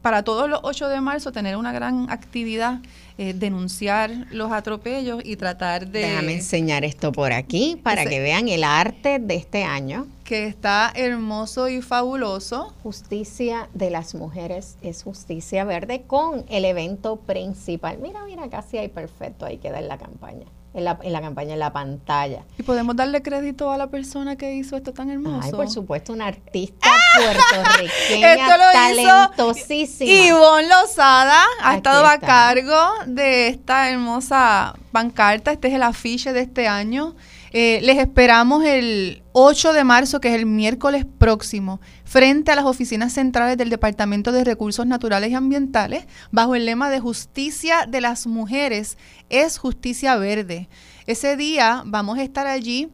Speaker 5: para todos los 8 de marzo tener una gran actividad, eh, denunciar los atropellos y tratar de...
Speaker 1: Déjame enseñar esto por aquí para que vean el arte de este año.
Speaker 5: Que está hermoso y fabuloso.
Speaker 1: Justicia de las mujeres es justicia verde con el evento principal. Mira, mira, casi hay perfecto, ahí queda en la campaña en la, en la campaña, en la pantalla.
Speaker 5: ¿Y podemos darle crédito a la persona que hizo esto tan hermoso?
Speaker 1: Ay, por supuesto, una artista puertorriqueña [laughs] esto lo talentosísima.
Speaker 5: Ivonne Lozada ha estado a cargo de esta hermosa pancarta. Este es el afiche de este año. Eh, les esperamos el 8 de marzo, que es el miércoles próximo, frente a las oficinas centrales del Departamento de Recursos Naturales y Ambientales, bajo el lema de Justicia de las Mujeres es Justicia Verde. Ese día vamos a estar allí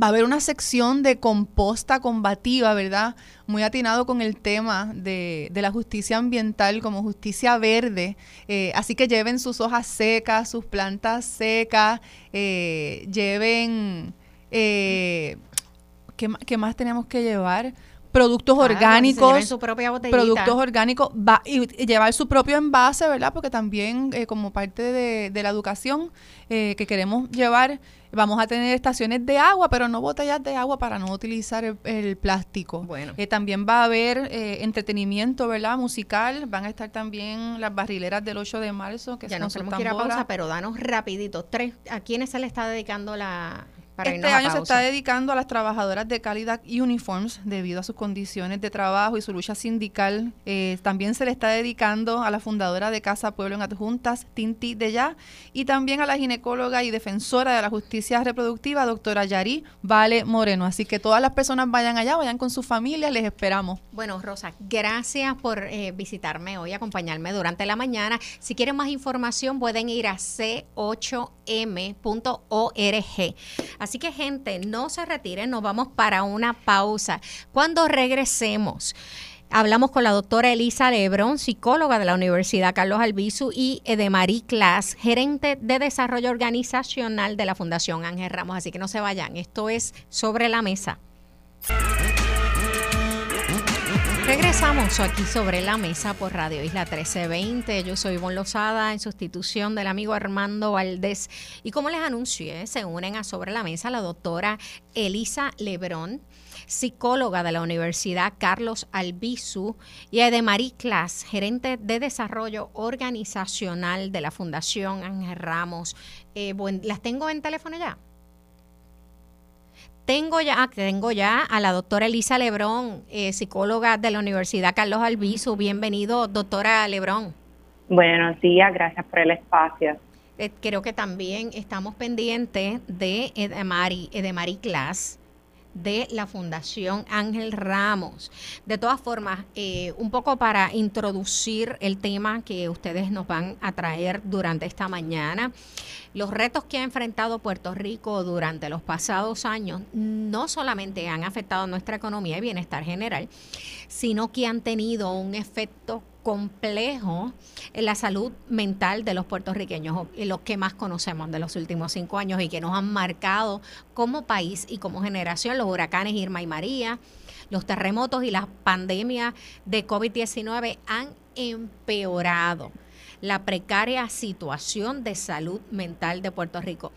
Speaker 5: va a haber una sección de composta combativa, ¿verdad? Muy atinado con el tema de, la justicia ambiental como justicia verde. Eh, así que lleven sus hojas secas, sus plantas secas, eh, lleven... Eh, ¿qué, más tenemos que llevar? productos orgánicos,
Speaker 1: su propia
Speaker 5: productos orgánicos va, y, llevar su propio envase, ¿verdad? Porque también como parte de, de la educación que queremos llevar Vamos a tener estaciones de agua, pero no botellas de agua para no utilizar el, plástico. Bueno. Eh, también va a haber eh, entretenimiento, ¿verdad? Musical. Van a estar también las barrileras del 8 de marzo.
Speaker 1: Que ya no tenemos que ir a pausa, pero danos rapidito. Tres, ¿A quiénes se le está dedicando la,
Speaker 5: este año se está dedicando a las trabajadoras de calidad Uniforms debido a sus condiciones de trabajo y su lucha sindical. Eh, también se le está dedicando a la fundadora de Casa Pueblo en Adjuntas, Tinti de Ya, y también a la ginecóloga y defensora de la justicia reproductiva, doctora Yari Vale Moreno. Así que todas las personas vayan allá, vayan con sus familias, les esperamos.
Speaker 1: Bueno, Rosa, gracias por eh, visitarme hoy, acompañarme durante la mañana. Si quieren más información, pueden ir a c8m.org. Así que gente, no se retiren, nos vamos para una pausa. Cuando regresemos, hablamos con la doctora Elisa Lebrón, psicóloga de la Universidad Carlos Albizu, y de Marie Class, gerente de desarrollo organizacional de la Fundación Ángel Ramos. Así que no se vayan, esto es sobre la mesa. Regresamos aquí sobre la mesa por Radio Isla 1320. Yo soy Ivonne Lozada en sustitución del amigo Armando Valdés. Y como les anuncié, se unen a Sobre la Mesa la doctora Elisa Lebrón, psicóloga de la Universidad Carlos Albizu, y Edemarí Clas, gerente de desarrollo organizacional de la Fundación Ángel Ramos. Eh, ¿Las tengo en teléfono ya? Tengo ya, tengo ya a la doctora Elisa Lebrón, eh, psicóloga de la Universidad Carlos Albizu. Bienvenido, doctora Lebrón.
Speaker 6: Buenos días, gracias por el espacio.
Speaker 1: Eh, creo que también estamos pendientes de Edemari, Edemari Class de la Fundación Ángel Ramos. De todas formas, eh, un poco para introducir el tema que ustedes nos van a traer durante esta mañana. Los retos que ha enfrentado Puerto Rico durante los pasados años no solamente han afectado nuestra economía y bienestar general, sino que han tenido un efecto complejo en la salud mental de los puertorriqueños, los que más conocemos de los últimos cinco años y que nos han marcado como país y como generación, los huracanes Irma y María, los terremotos y las pandemias de COVID-19 han empeorado la precaria situación de salud mental de Puerto Rico.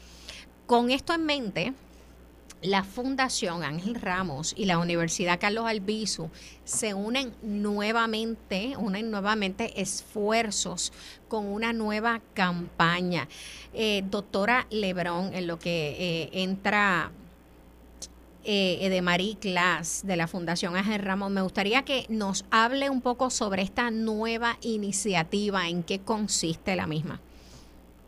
Speaker 1: Con esto en mente, la Fundación Ángel Ramos y la Universidad Carlos Albizu se unen nuevamente, unen nuevamente esfuerzos con una nueva campaña. Eh, doctora Lebrón, en lo que eh, entra eh, de Marie Class de la Fundación Ángel Ramos, me gustaría que nos hable un poco sobre esta nueva iniciativa, en qué consiste la misma.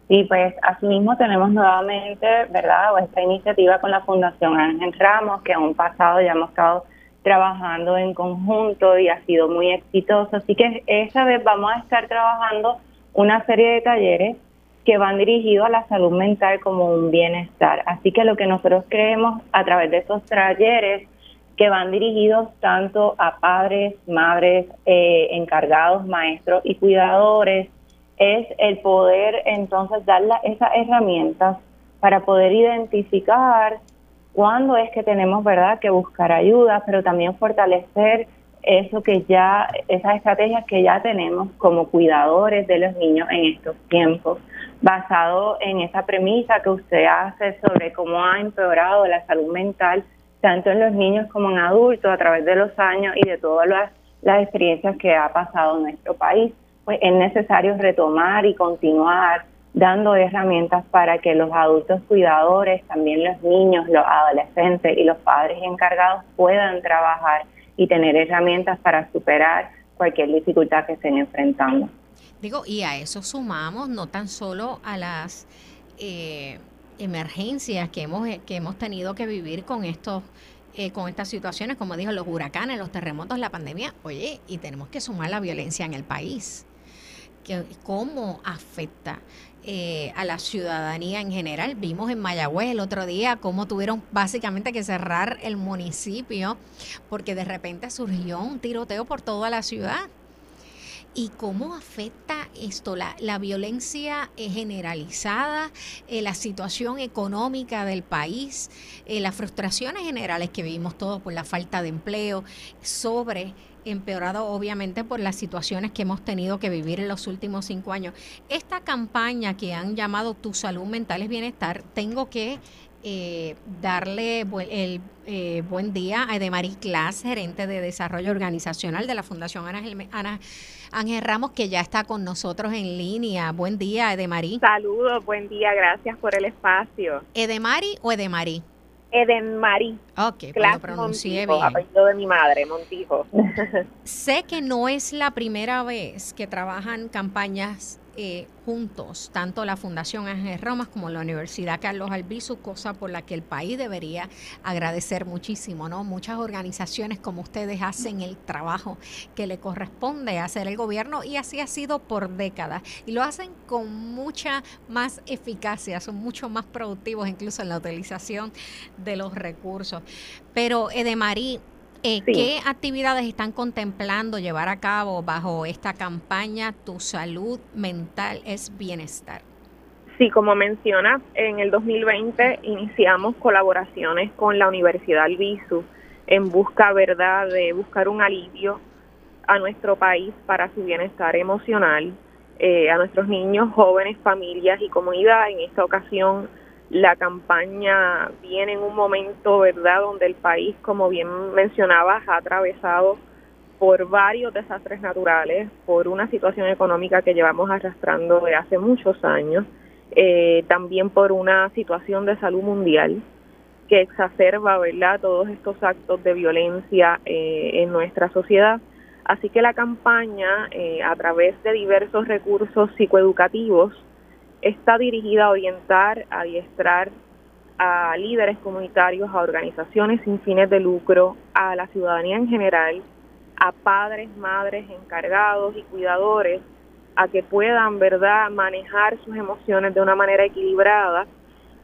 Speaker 6: Sí, pues asimismo tenemos nuevamente, ¿verdad?, esta iniciativa con la Fundación Ángel Ramos, que en un pasado ya hemos estado trabajando en conjunto y ha sido muy exitoso. Así que esta vez vamos a estar trabajando una serie de talleres que van dirigidos a la salud mental como un bienestar. Así que lo que nosotros creemos a través de estos talleres que van dirigidos tanto a padres, madres, eh, encargados, maestros y cuidadores, es el poder entonces dar esas herramientas para poder identificar cuándo es que tenemos, ¿verdad?, que buscar ayuda, pero también fortalecer eso que ya, esas estrategias que ya tenemos como cuidadores de los niños en estos tiempos basado en esa premisa que usted hace sobre cómo ha empeorado la salud mental tanto en los niños como en adultos a través de los años y de todas las, experiencias que ha pasado en nuestro país, pues es necesario retomar y continuar dando herramientas para que los adultos cuidadores, también los niños, los adolescentes y los padres encargados puedan trabajar y tener herramientas para superar cualquier dificultad que estén enfrentando.
Speaker 1: Digo, y a eso sumamos no tan solo a las eh, emergencias que hemos, que hemos tenido que vivir con estos eh, con estas situaciones, como dijo, los huracanes, los terremotos, la pandemia, oye, y tenemos que sumar la violencia en el país. ¿Cómo afecta eh, a la ciudadanía en general? Vimos en Mayagüez el otro día cómo tuvieron básicamente que cerrar el municipio porque de repente surgió un tiroteo por toda la ciudad y cómo afecta esto, la, la violencia eh, generalizada, eh, la situación económica del país, las frustraciones generales que vivimos todos por la falta de empleo, sobre empeorado obviamente por las situaciones que hemos tenido que vivir en los últimos cinco años. Esta campaña que han llamado Tu salud mental es bienestar, tengo que eh, darle el eh, buen día a Edemarí Clas, gerente de desarrollo organizacional de la Fundación Ana, Ángel Ramos, que ya está con nosotros en línea. Buen día, Edemarí.
Speaker 7: Saludos, buen día, gracias por el espacio.
Speaker 1: ¿Edemari o Edemarí?
Speaker 7: Edenmarí.
Speaker 1: Ok, pues lo pronuncié bien.
Speaker 7: Apellido de mi madre, Montijo. [laughs]
Speaker 1: sé que no es la primera vez que trabajan campañas eh, juntos, tanto la Fundación Ángel Romas como la Universidad Carlos Albizu, cosa por la que el país debería agradecer muchísimo, ¿no? Muchas organizaciones como ustedes hacen el trabajo que le corresponde hacer el gobierno y así ha sido por décadas y lo hacen con mucha más eficacia, son mucho más productivos incluso en la utilización de los recursos. Pero Edemarí, eh, ¿Qué actividades están contemplando llevar a cabo bajo esta campaña Tu salud mental es bienestar?
Speaker 7: Sí, como mencionas, en el 2020 iniciamos colaboraciones con la Universidad Albizu en busca, ¿verdad?, de buscar un alivio a nuestro país para su bienestar emocional, eh, a nuestros niños, jóvenes, familias y comunidad. En esta ocasión la campaña viene en un momento, ¿verdad?, donde el país, como bien mencionabas, ha atravesado por varios desastres naturales, por una situación económica que llevamos arrastrando de hace muchos años, eh, también por una situación de salud mundial que exacerba, ¿verdad?, todos estos actos de violencia eh, en nuestra sociedad. Así que la campaña, eh, a través de diversos recursos psicoeducativos, está dirigida a orientar, a adiestrar a líderes comunitarios, a organizaciones sin fines de lucro, a la ciudadanía en general, a padres, madres, encargados y cuidadores, a que puedan, ¿verdad?, manejar sus emociones de una manera equilibrada,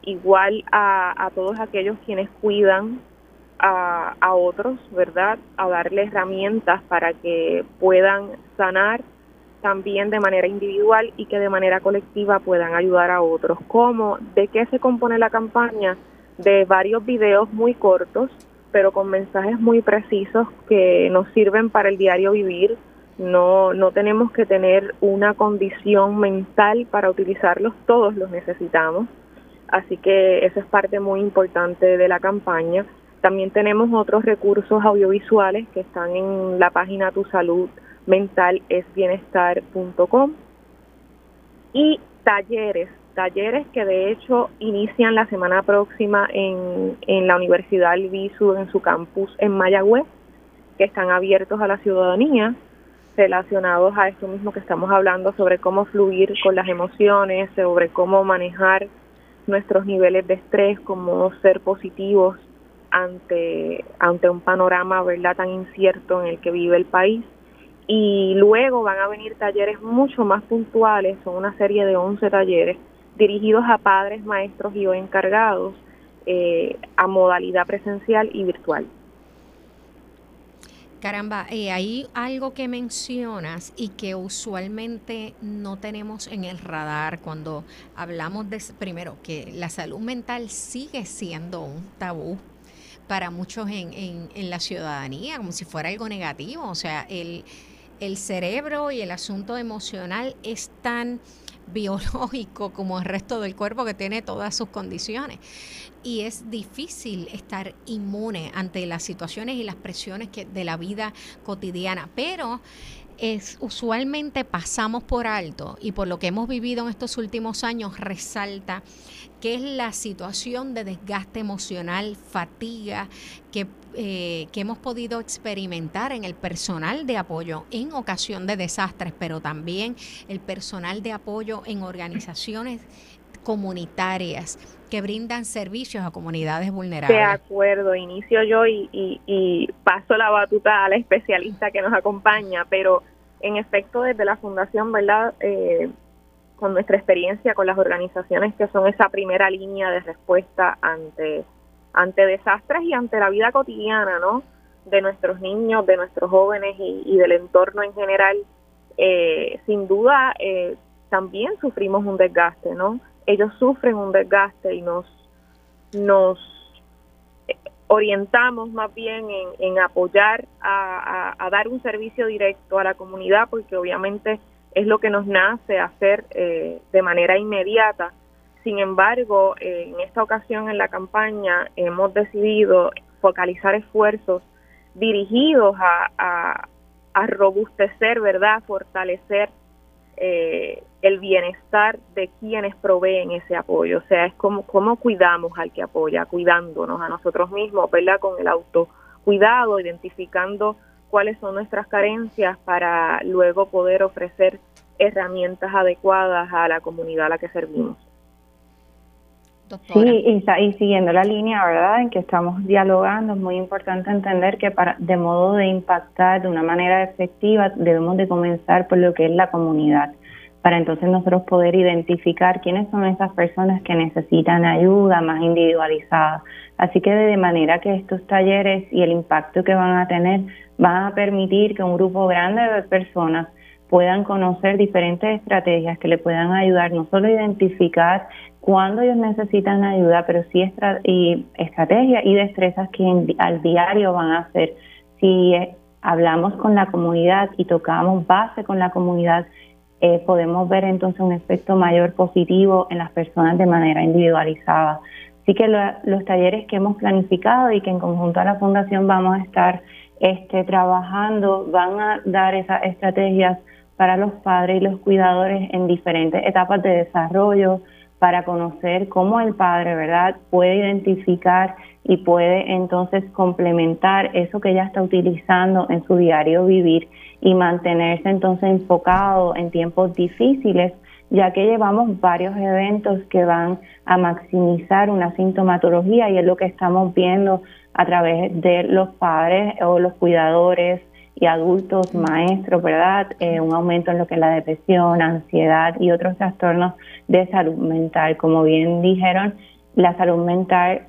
Speaker 7: igual a, todos aquellos quienes cuidan a, a otros, ¿verdad?, a darles herramientas para que puedan sanar también de manera individual y que de manera colectiva puedan ayudar a otros. ¿Cómo? ¿De qué se compone la campaña? De varios videos muy cortos, pero con mensajes muy precisos que nos sirven para el diario vivir. No, no tenemos que tener una condición mental para utilizarlos, todos los necesitamos. Así que eso es parte muy importante de la campaña. También tenemos otros recursos audiovisuales que están en la página Tu Salud mental es bienestar.com y talleres, talleres que de hecho inician la semana próxima en, en la Universidad Albizu en su campus en Mayagüez, que están abiertos a la ciudadanía relacionados a esto mismo que estamos hablando sobre cómo fluir con las emociones, sobre cómo manejar nuestros niveles de estrés, cómo ser positivos ante, ante un panorama verdad tan incierto en el que vive el país y luego van a venir talleres mucho más puntuales, son una serie de 11 talleres dirigidos a padres, maestros y o encargados eh, a modalidad presencial y virtual.
Speaker 1: Caramba, eh, hay algo que mencionas y que usualmente no tenemos en el radar cuando hablamos de, primero, que la salud mental sigue siendo un tabú para muchos en, en, en la ciudadanía, como si fuera algo negativo. O sea, el, el cerebro y el asunto emocional es tan [laughs] biológico como el resto del cuerpo que tiene todas sus condiciones. Y es difícil estar inmune ante las situaciones y las presiones que, de la vida cotidiana. Pero es usualmente pasamos por alto y por lo que hemos vivido en estos últimos años resalta que es la situación de desgaste emocional, fatiga que, eh, que hemos podido experimentar en el personal de apoyo en ocasión de desastres, pero también el personal de apoyo en organizaciones comunitarias que brindan servicios a comunidades vulnerables.
Speaker 7: De acuerdo, inicio yo y, y, paso la batuta a la especialista que nos acompaña, pero en efecto desde la Fundación, ¿verdad? Eh, con nuestra experiencia con las organizaciones que son esa primera línea de respuesta ante, ante desastres y ante la vida cotidiana, ¿no? De nuestros niños, de nuestros jóvenes y, del entorno en general, eh, sin duda eh, también sufrimos un desgaste, ¿no? Ellos sufren un desgaste y nos, nos orientamos más bien en, apoyar a, a, dar un servicio directo a la comunidad, porque obviamente es lo que nos nace hacer eh, de manera inmediata. Sin embargo, eh, en esta ocasión en la campaña hemos decidido focalizar esfuerzos dirigidos a, a, robustecer, ¿verdad?, fortalecer eh, el bienestar de quienes proveen ese apoyo. O sea, es como cómo cuidamos al que apoya, cuidándonos a nosotros mismos, ¿verdad?, con el autocuidado, identificando cuáles son nuestras carencias para luego poder ofrecer herramientas adecuadas a la comunidad a la que servimos.
Speaker 6: Sí, y, siguiendo la línea, ¿verdad?, en que estamos dialogando, es muy importante entender que para, de modo de impactar de una manera efectiva debemos de comenzar por lo que es la comunidad, para entonces nosotros poder identificar quiénes son esas personas que necesitan ayuda más individualizada. Así que de manera que estos talleres y el impacto que van a tener van a permitir que un grupo grande de personas puedan conocer diferentes estrategias que le puedan ayudar no solo a identificar cuándo ellos necesitan ayuda, pero sí estra y estrategias y destrezas que al diario van a hacer. Si hablamos con la comunidad y tocamos base con la comunidad, eh, podemos ver entonces un efecto mayor positivo en las personas de manera individualizada. Así que los talleres que hemos planificado y que en conjunto a la Fundación vamos a estar este, trabajando van a dar esas estrategias para los padres y los cuidadores en diferentes etapas de desarrollo para conocer cómo el padre, ¿verdad?, puede identificar y puede entonces complementar eso que ella está utilizando en su diario vivir y mantenerse entonces enfocado en tiempos difíciles, ya que llevamos varios eventos que van a maximizar una sintomatología y es lo que estamos viendo a través de los padres o los cuidadores y adultos maestros, ¿verdad? Eh, un aumento en lo que es la depresión, ansiedad y otros trastornos de salud mental. Como bien dijeron, la salud mental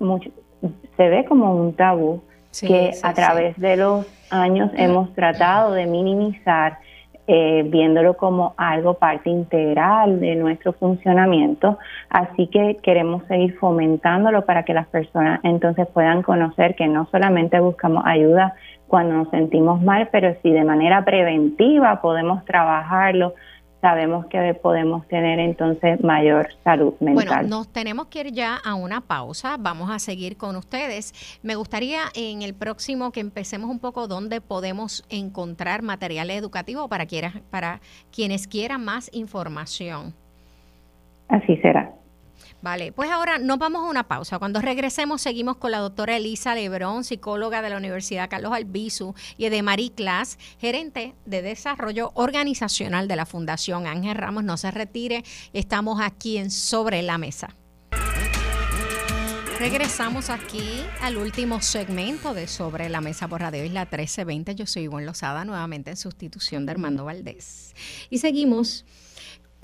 Speaker 6: se ve como un tabú que a través de los años hemos tratado de minimizar, eh, viéndolo como algo parte integral de nuestro funcionamiento. Así que queremos seguir fomentándolo para que las personas entonces puedan conocer que no solamente buscamos ayuda cuando nos sentimos mal, pero si de manera preventiva podemos trabajarlo, sabemos que podemos tener entonces mayor salud mental.
Speaker 1: Bueno, nos tenemos que ir ya a una pausa, vamos a seguir con ustedes. Me gustaría en el próximo que empecemos un poco dónde podemos encontrar material educativo para, para quienes quieran más información.
Speaker 6: Así será.
Speaker 1: Vale, pues ahora nos vamos a una pausa. Cuando regresemos seguimos con la doctora Elisa Lebrón, psicóloga de la Universidad Carlos Albizu, y de Marie Class, gerente de desarrollo organizacional de la Fundación Ángel Ramos. No se retire, estamos aquí en Sobre la Mesa. Regresamos aquí al último segmento de Sobre la Mesa por Radio Isla 1320. Yo soy Ivonne Lozada, nuevamente en sustitución de Armando Valdés. Y seguimos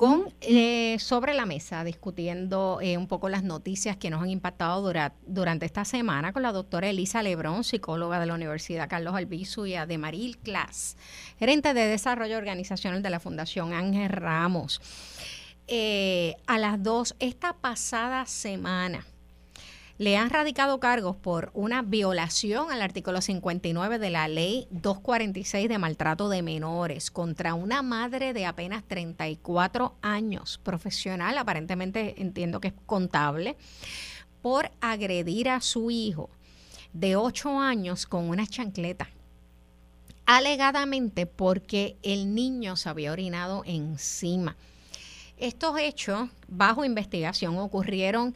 Speaker 1: con eh, sobre la mesa discutiendo eh, un poco las noticias que nos han impactado durante esta semana con la doctora Elisa Lebrón, psicóloga de la Universidad Carlos Albizu y de Maril Class, gerente de desarrollo organizacional de la Fundación Ángel Ramos. Eh, a las dos, esta pasada semana, le han radicado cargos por una violación al artículo 59 de la ley 246 de maltrato de menores contra una madre de apenas 34 años, profesional, aparentemente entiendo que es contable, por agredir a su hijo de 8 años con una chancleta alegadamente porque el niño se había orinado encima. Estos hechos, bajo investigación, ocurrieron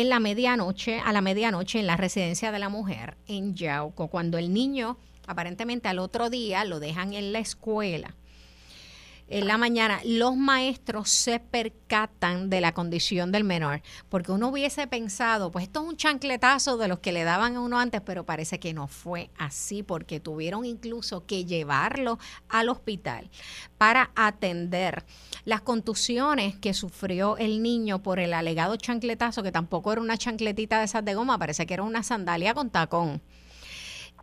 Speaker 1: en la medianoche, a la medianoche en la residencia de la mujer en Yauco, cuando el niño aparentemente al otro día lo dejan en la escuela en la mañana, los maestros se percatan de la condición del menor, porque uno hubiese pensado, pues esto es un chancletazo de los que le daban a uno antes, pero parece que no fue así, porque tuvieron incluso que llevarlo al hospital para atender las contusiones que sufrió el niño por el alegado chancletazo, que tampoco era una chancletita de esas de goma, parece que era una sandalia con tacón.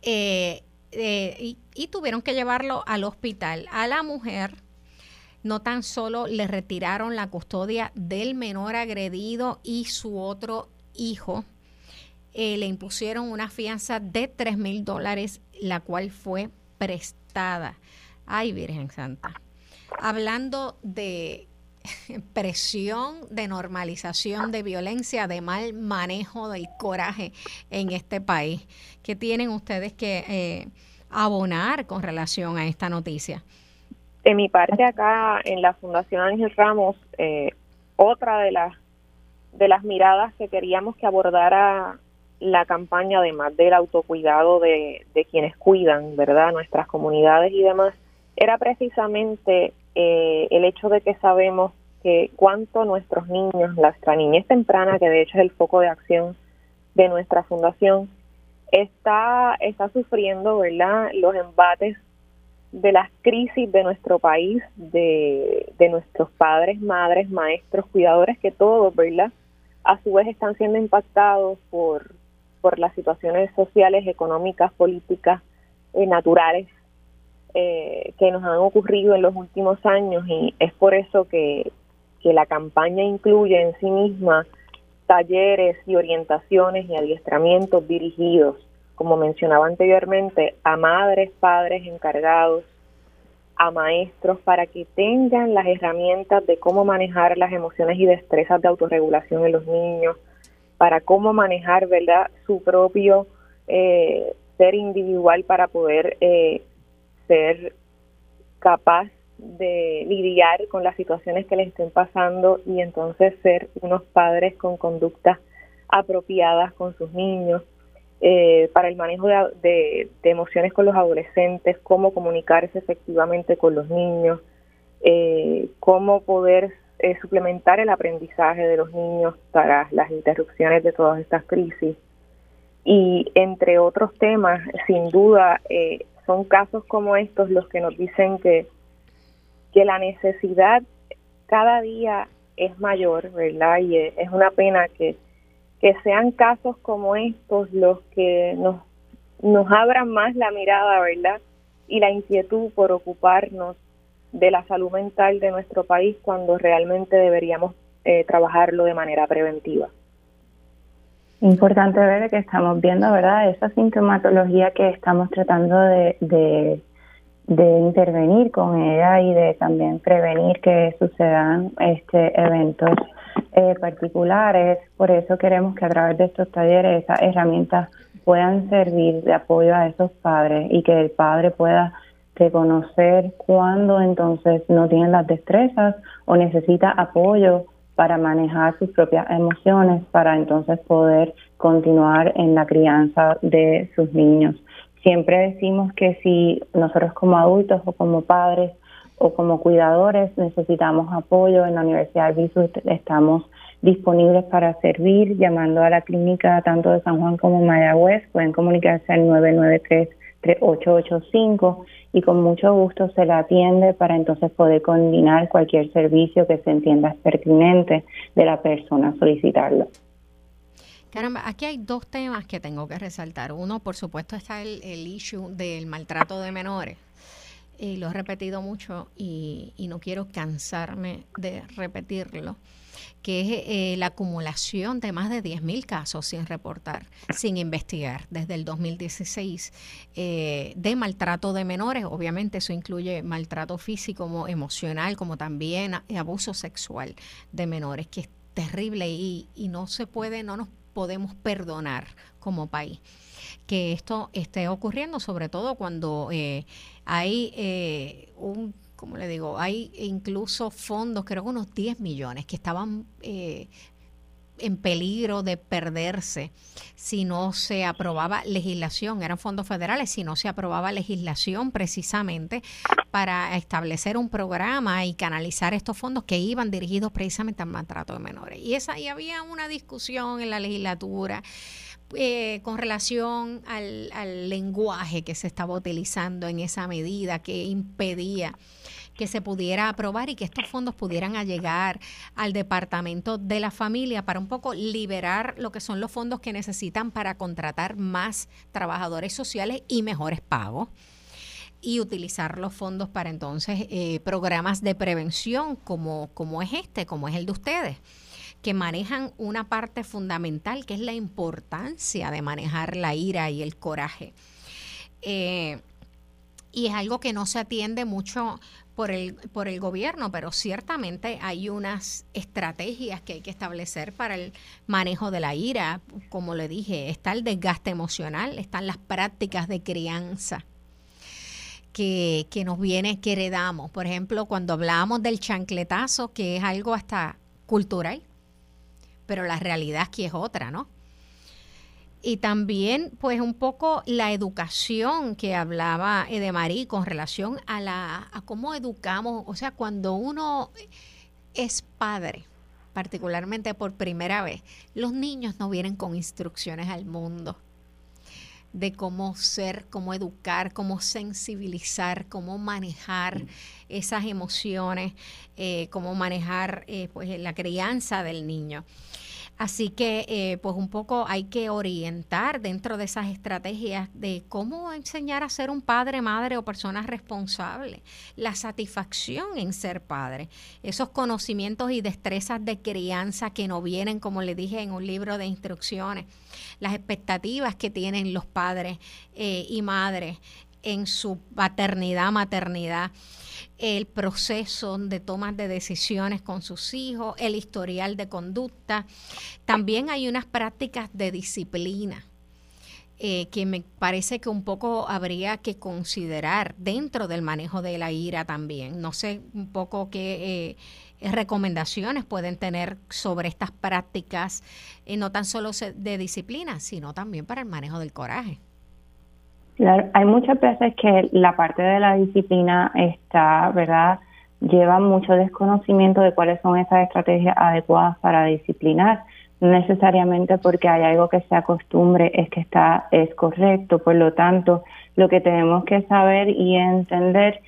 Speaker 1: Eh, eh, y, y tuvieron que llevarlo al hospital. A la mujer no tan solo le retiraron la custodia del menor agredido y su otro hijo, eh, le impusieron una fianza de 3 mil dólares, la cual fue prestada. Ay, Virgen Santa. Hablando de [laughs] presión, de normalización de violencia, de mal manejo del coraje en este país. ¿Qué tienen ustedes que eh, abonar con relación a esta noticia?
Speaker 7: De mi parte acá en la Fundación Ángel Ramos, eh, otra de las de las miradas que queríamos que abordara la campaña, además del autocuidado de, de quienes cuidan, ¿verdad?, nuestras comunidades y demás, era precisamente eh, el hecho de que sabemos que cuánto nuestros niños, nuestra niñez temprana, que de hecho es el foco de acción de nuestra fundación, está, está sufriendo, ¿verdad?, los embates de las crisis de nuestro país, de, de nuestros padres, madres, maestros, cuidadores, que todos, ¿verdad? A su vez están siendo impactados por, por las situaciones sociales, económicas, políticas, eh, naturales eh, que nos han ocurrido en los últimos años y es por eso que, que la campaña incluye en sí misma talleres y orientaciones y adiestramientos dirigidos como mencionaba anteriormente, a madres, padres encargados, a maestros, para que tengan las herramientas de cómo manejar las emociones y destrezas de autorregulación en los niños, para cómo manejar, ¿verdad?, su propio eh, ser individual para poder eh, ser capaz de lidiar con las situaciones que les estén pasando y entonces ser unos padres con conductas apropiadas con sus niños, eh, para el manejo de, emociones con los adolescentes, cómo comunicarse efectivamente con los niños, eh, cómo poder eh, suplementar el aprendizaje de los niños para las interrupciones de todas estas crisis. Y entre otros temas, sin duda, son casos como estos los que nos dicen que, que la necesidad cada día es mayor, ¿verdad? Y es una pena que que sean casos como estos los que nos, nos abran más la mirada, ¿verdad? Y la inquietud por ocuparnos de la salud mental de nuestro país cuando realmente deberíamos eh, trabajarlo de manera preventiva.
Speaker 6: Importante ver que estamos viendo, ¿verdad? Esa sintomatología que estamos tratando de, de, de intervenir con ella y de también prevenir que sucedan este eventos eh, particulares. Por eso queremos que a través de estos talleres esas herramientas puedan servir de apoyo a esos padres y que el padre pueda reconocer cuándo entonces no tienen las destrezas o necesita apoyo para manejar sus propias emociones para entonces poder continuar en la crianza de sus niños. Siempre decimos que si nosotros como adultos o como padres o como cuidadores necesitamos apoyo, en la Universidad de Visu estamos disponibles para servir, llamando a la clínica tanto de San Juan como Mayagüez, pueden comunicarse al 993-3885 y con mucho gusto se la atiende para entonces poder coordinar cualquier servicio que se entienda pertinente de la persona solicitarlo.
Speaker 1: Caramba, aquí hay dos temas que tengo que resaltar. Uno, por supuesto, está el, issue del maltrato de menores lo he repetido mucho y, no quiero cansarme de repetirlo, que es eh, la acumulación de más de 10.000 casos sin reportar, sin investigar desde el 2016 eh, de maltrato de menores. Obviamente eso incluye maltrato físico, emocional, como también abuso sexual de menores, que es terrible y, y no se puede, no nos podemos perdonar como país. Que esto esté ocurriendo, sobre todo cuando eh, hay eh, un, como le digo, hay incluso fondos, creo que unos 10 millones, que estaban eh, en peligro de perderse si no se aprobaba legislación, eran fondos federales, si no se aprobaba legislación precisamente para establecer un programa y canalizar estos fondos que iban dirigidos precisamente al maltrato de menores. Y esa y había una discusión en la legislatura eh, con relación al, lenguaje que se estaba utilizando en esa medida que impedía que se pudiera aprobar y que estos fondos pudieran llegar al Departamento de la Familia para un poco liberar lo que son los fondos que necesitan para contratar más trabajadores sociales y mejores pagos y utilizar los fondos para entonces eh, programas de prevención como, como es este, como es el de ustedes que manejan una parte fundamental, que es la importancia de manejar la ira y el coraje. Eh, y es algo que no se atiende mucho por el, por el gobierno, pero ciertamente hay unas estrategias que hay que establecer para el manejo de la ira. Como le dije, está el desgaste emocional, están las prácticas de crianza. Que, que nos viene, que heredamos. Por ejemplo, cuando hablamos del chancletazo, que es algo hasta cultural, pero la realidad aquí es otra, ¿no? Y también, pues, un poco la educación que hablaba Edemarí con relación a, la, a cómo educamos, o sea, cuando uno es padre, particularmente por primera vez, los niños no vienen con instrucciones al mundo de cómo ser, cómo educar, cómo sensibilizar, cómo manejar esas emociones, eh, cómo manejar eh, pues, la crianza del niño. Así que, eh, pues un poco hay que orientar dentro de esas estrategias de cómo enseñar a ser un padre, madre o persona responsable, la satisfacción en ser padre, esos conocimientos y destrezas de crianza que no vienen, como le dije en un libro de instrucciones, las expectativas que tienen los padres eh, y madres en su paternidad, maternidad el proceso de tomas de decisiones con sus hijos, el historial de conducta. También hay unas prácticas de disciplina. Eh, que me parece que un poco habría que considerar dentro del manejo de la ira también. No sé un poco qué eh, recomendaciones pueden tener sobre estas prácticas, eh, no tan solo de disciplina, sino también para el manejo del coraje.
Speaker 6: Claro, hay muchas veces que la parte de la disciplina está, ¿verdad? Lleva mucho desconocimiento de cuáles son esas estrategias adecuadas para disciplinar. No necesariamente porque hay algo que se acostumbre es que está es correcto. Por lo tanto, lo que tenemos que saber y entender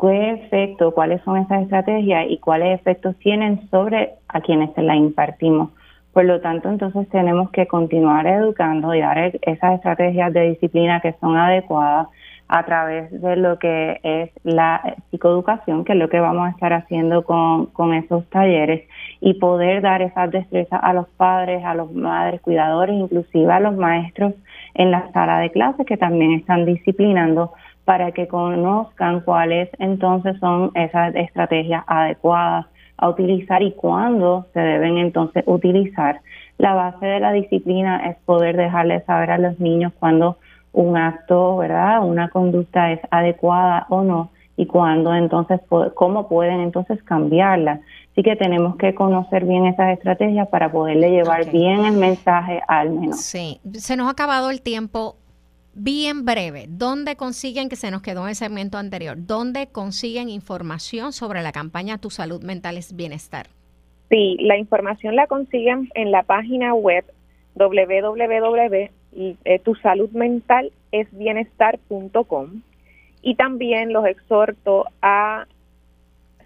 Speaker 6: qué efecto, cuáles son esas estrategias y cuáles efectos tienen sobre a quienes se las impartimos. Por lo tanto, entonces tenemos que continuar educando y dar e-, esas estrategias de disciplina que son adecuadas a través de lo que es la psicoeducación, que es lo que vamos a estar haciendo con, con esos talleres, y poder dar esas destrezas a los padres, a los madres, cuidadores, inclusive a los maestros en la sala de clases que también están disciplinando para que conozcan cuáles entonces son esas estrategias adecuadas a utilizar y cuándo se deben entonces utilizar. La base de la disciplina es poder dejarles saber a los niños cuando un acto, ¿verdad? Una conducta es adecuada o no y cuándo entonces, cómo pueden entonces cambiarla. Así que tenemos que conocer bien esas estrategias para poderle llevar bien el mensaje al menor.
Speaker 1: Sí, se nos ha acabado el tiempo bien breve, ¿dónde consiguen, que se nos quedó en el segmento anterior, dónde consiguen información sobre la campaña Tu Salud Mental es Bienestar?
Speaker 7: Sí, la información la consiguen en la página web www.tusaludmentalesbienestar.com y también los exhorto a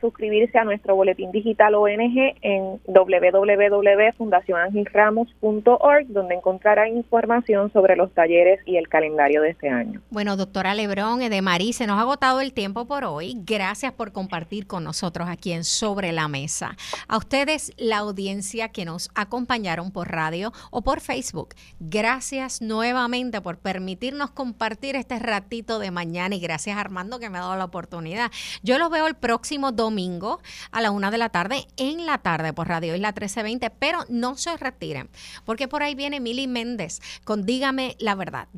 Speaker 7: suscribirse a nuestro boletín digital ONG en www.fundacionangelramos.org, donde encontrará información sobre los talleres y el calendario de este año.
Speaker 1: Bueno, doctora Lebrón, de Marí, se nos ha agotado el tiempo por hoy. Gracias por compartir con nosotros aquí en Sobre la Mesa. A ustedes, la audiencia que nos acompañaron por radio o por Facebook, gracias nuevamente por permitirnos compartir este ratito de mañana y gracias Armando que me ha dado la oportunidad. Yo los veo el próximo domingo domingo a la una de la tarde en la tarde por Radio Isla 1320, pero no se retiren, porque por ahí viene Mili Méndez con Dígame la verdad.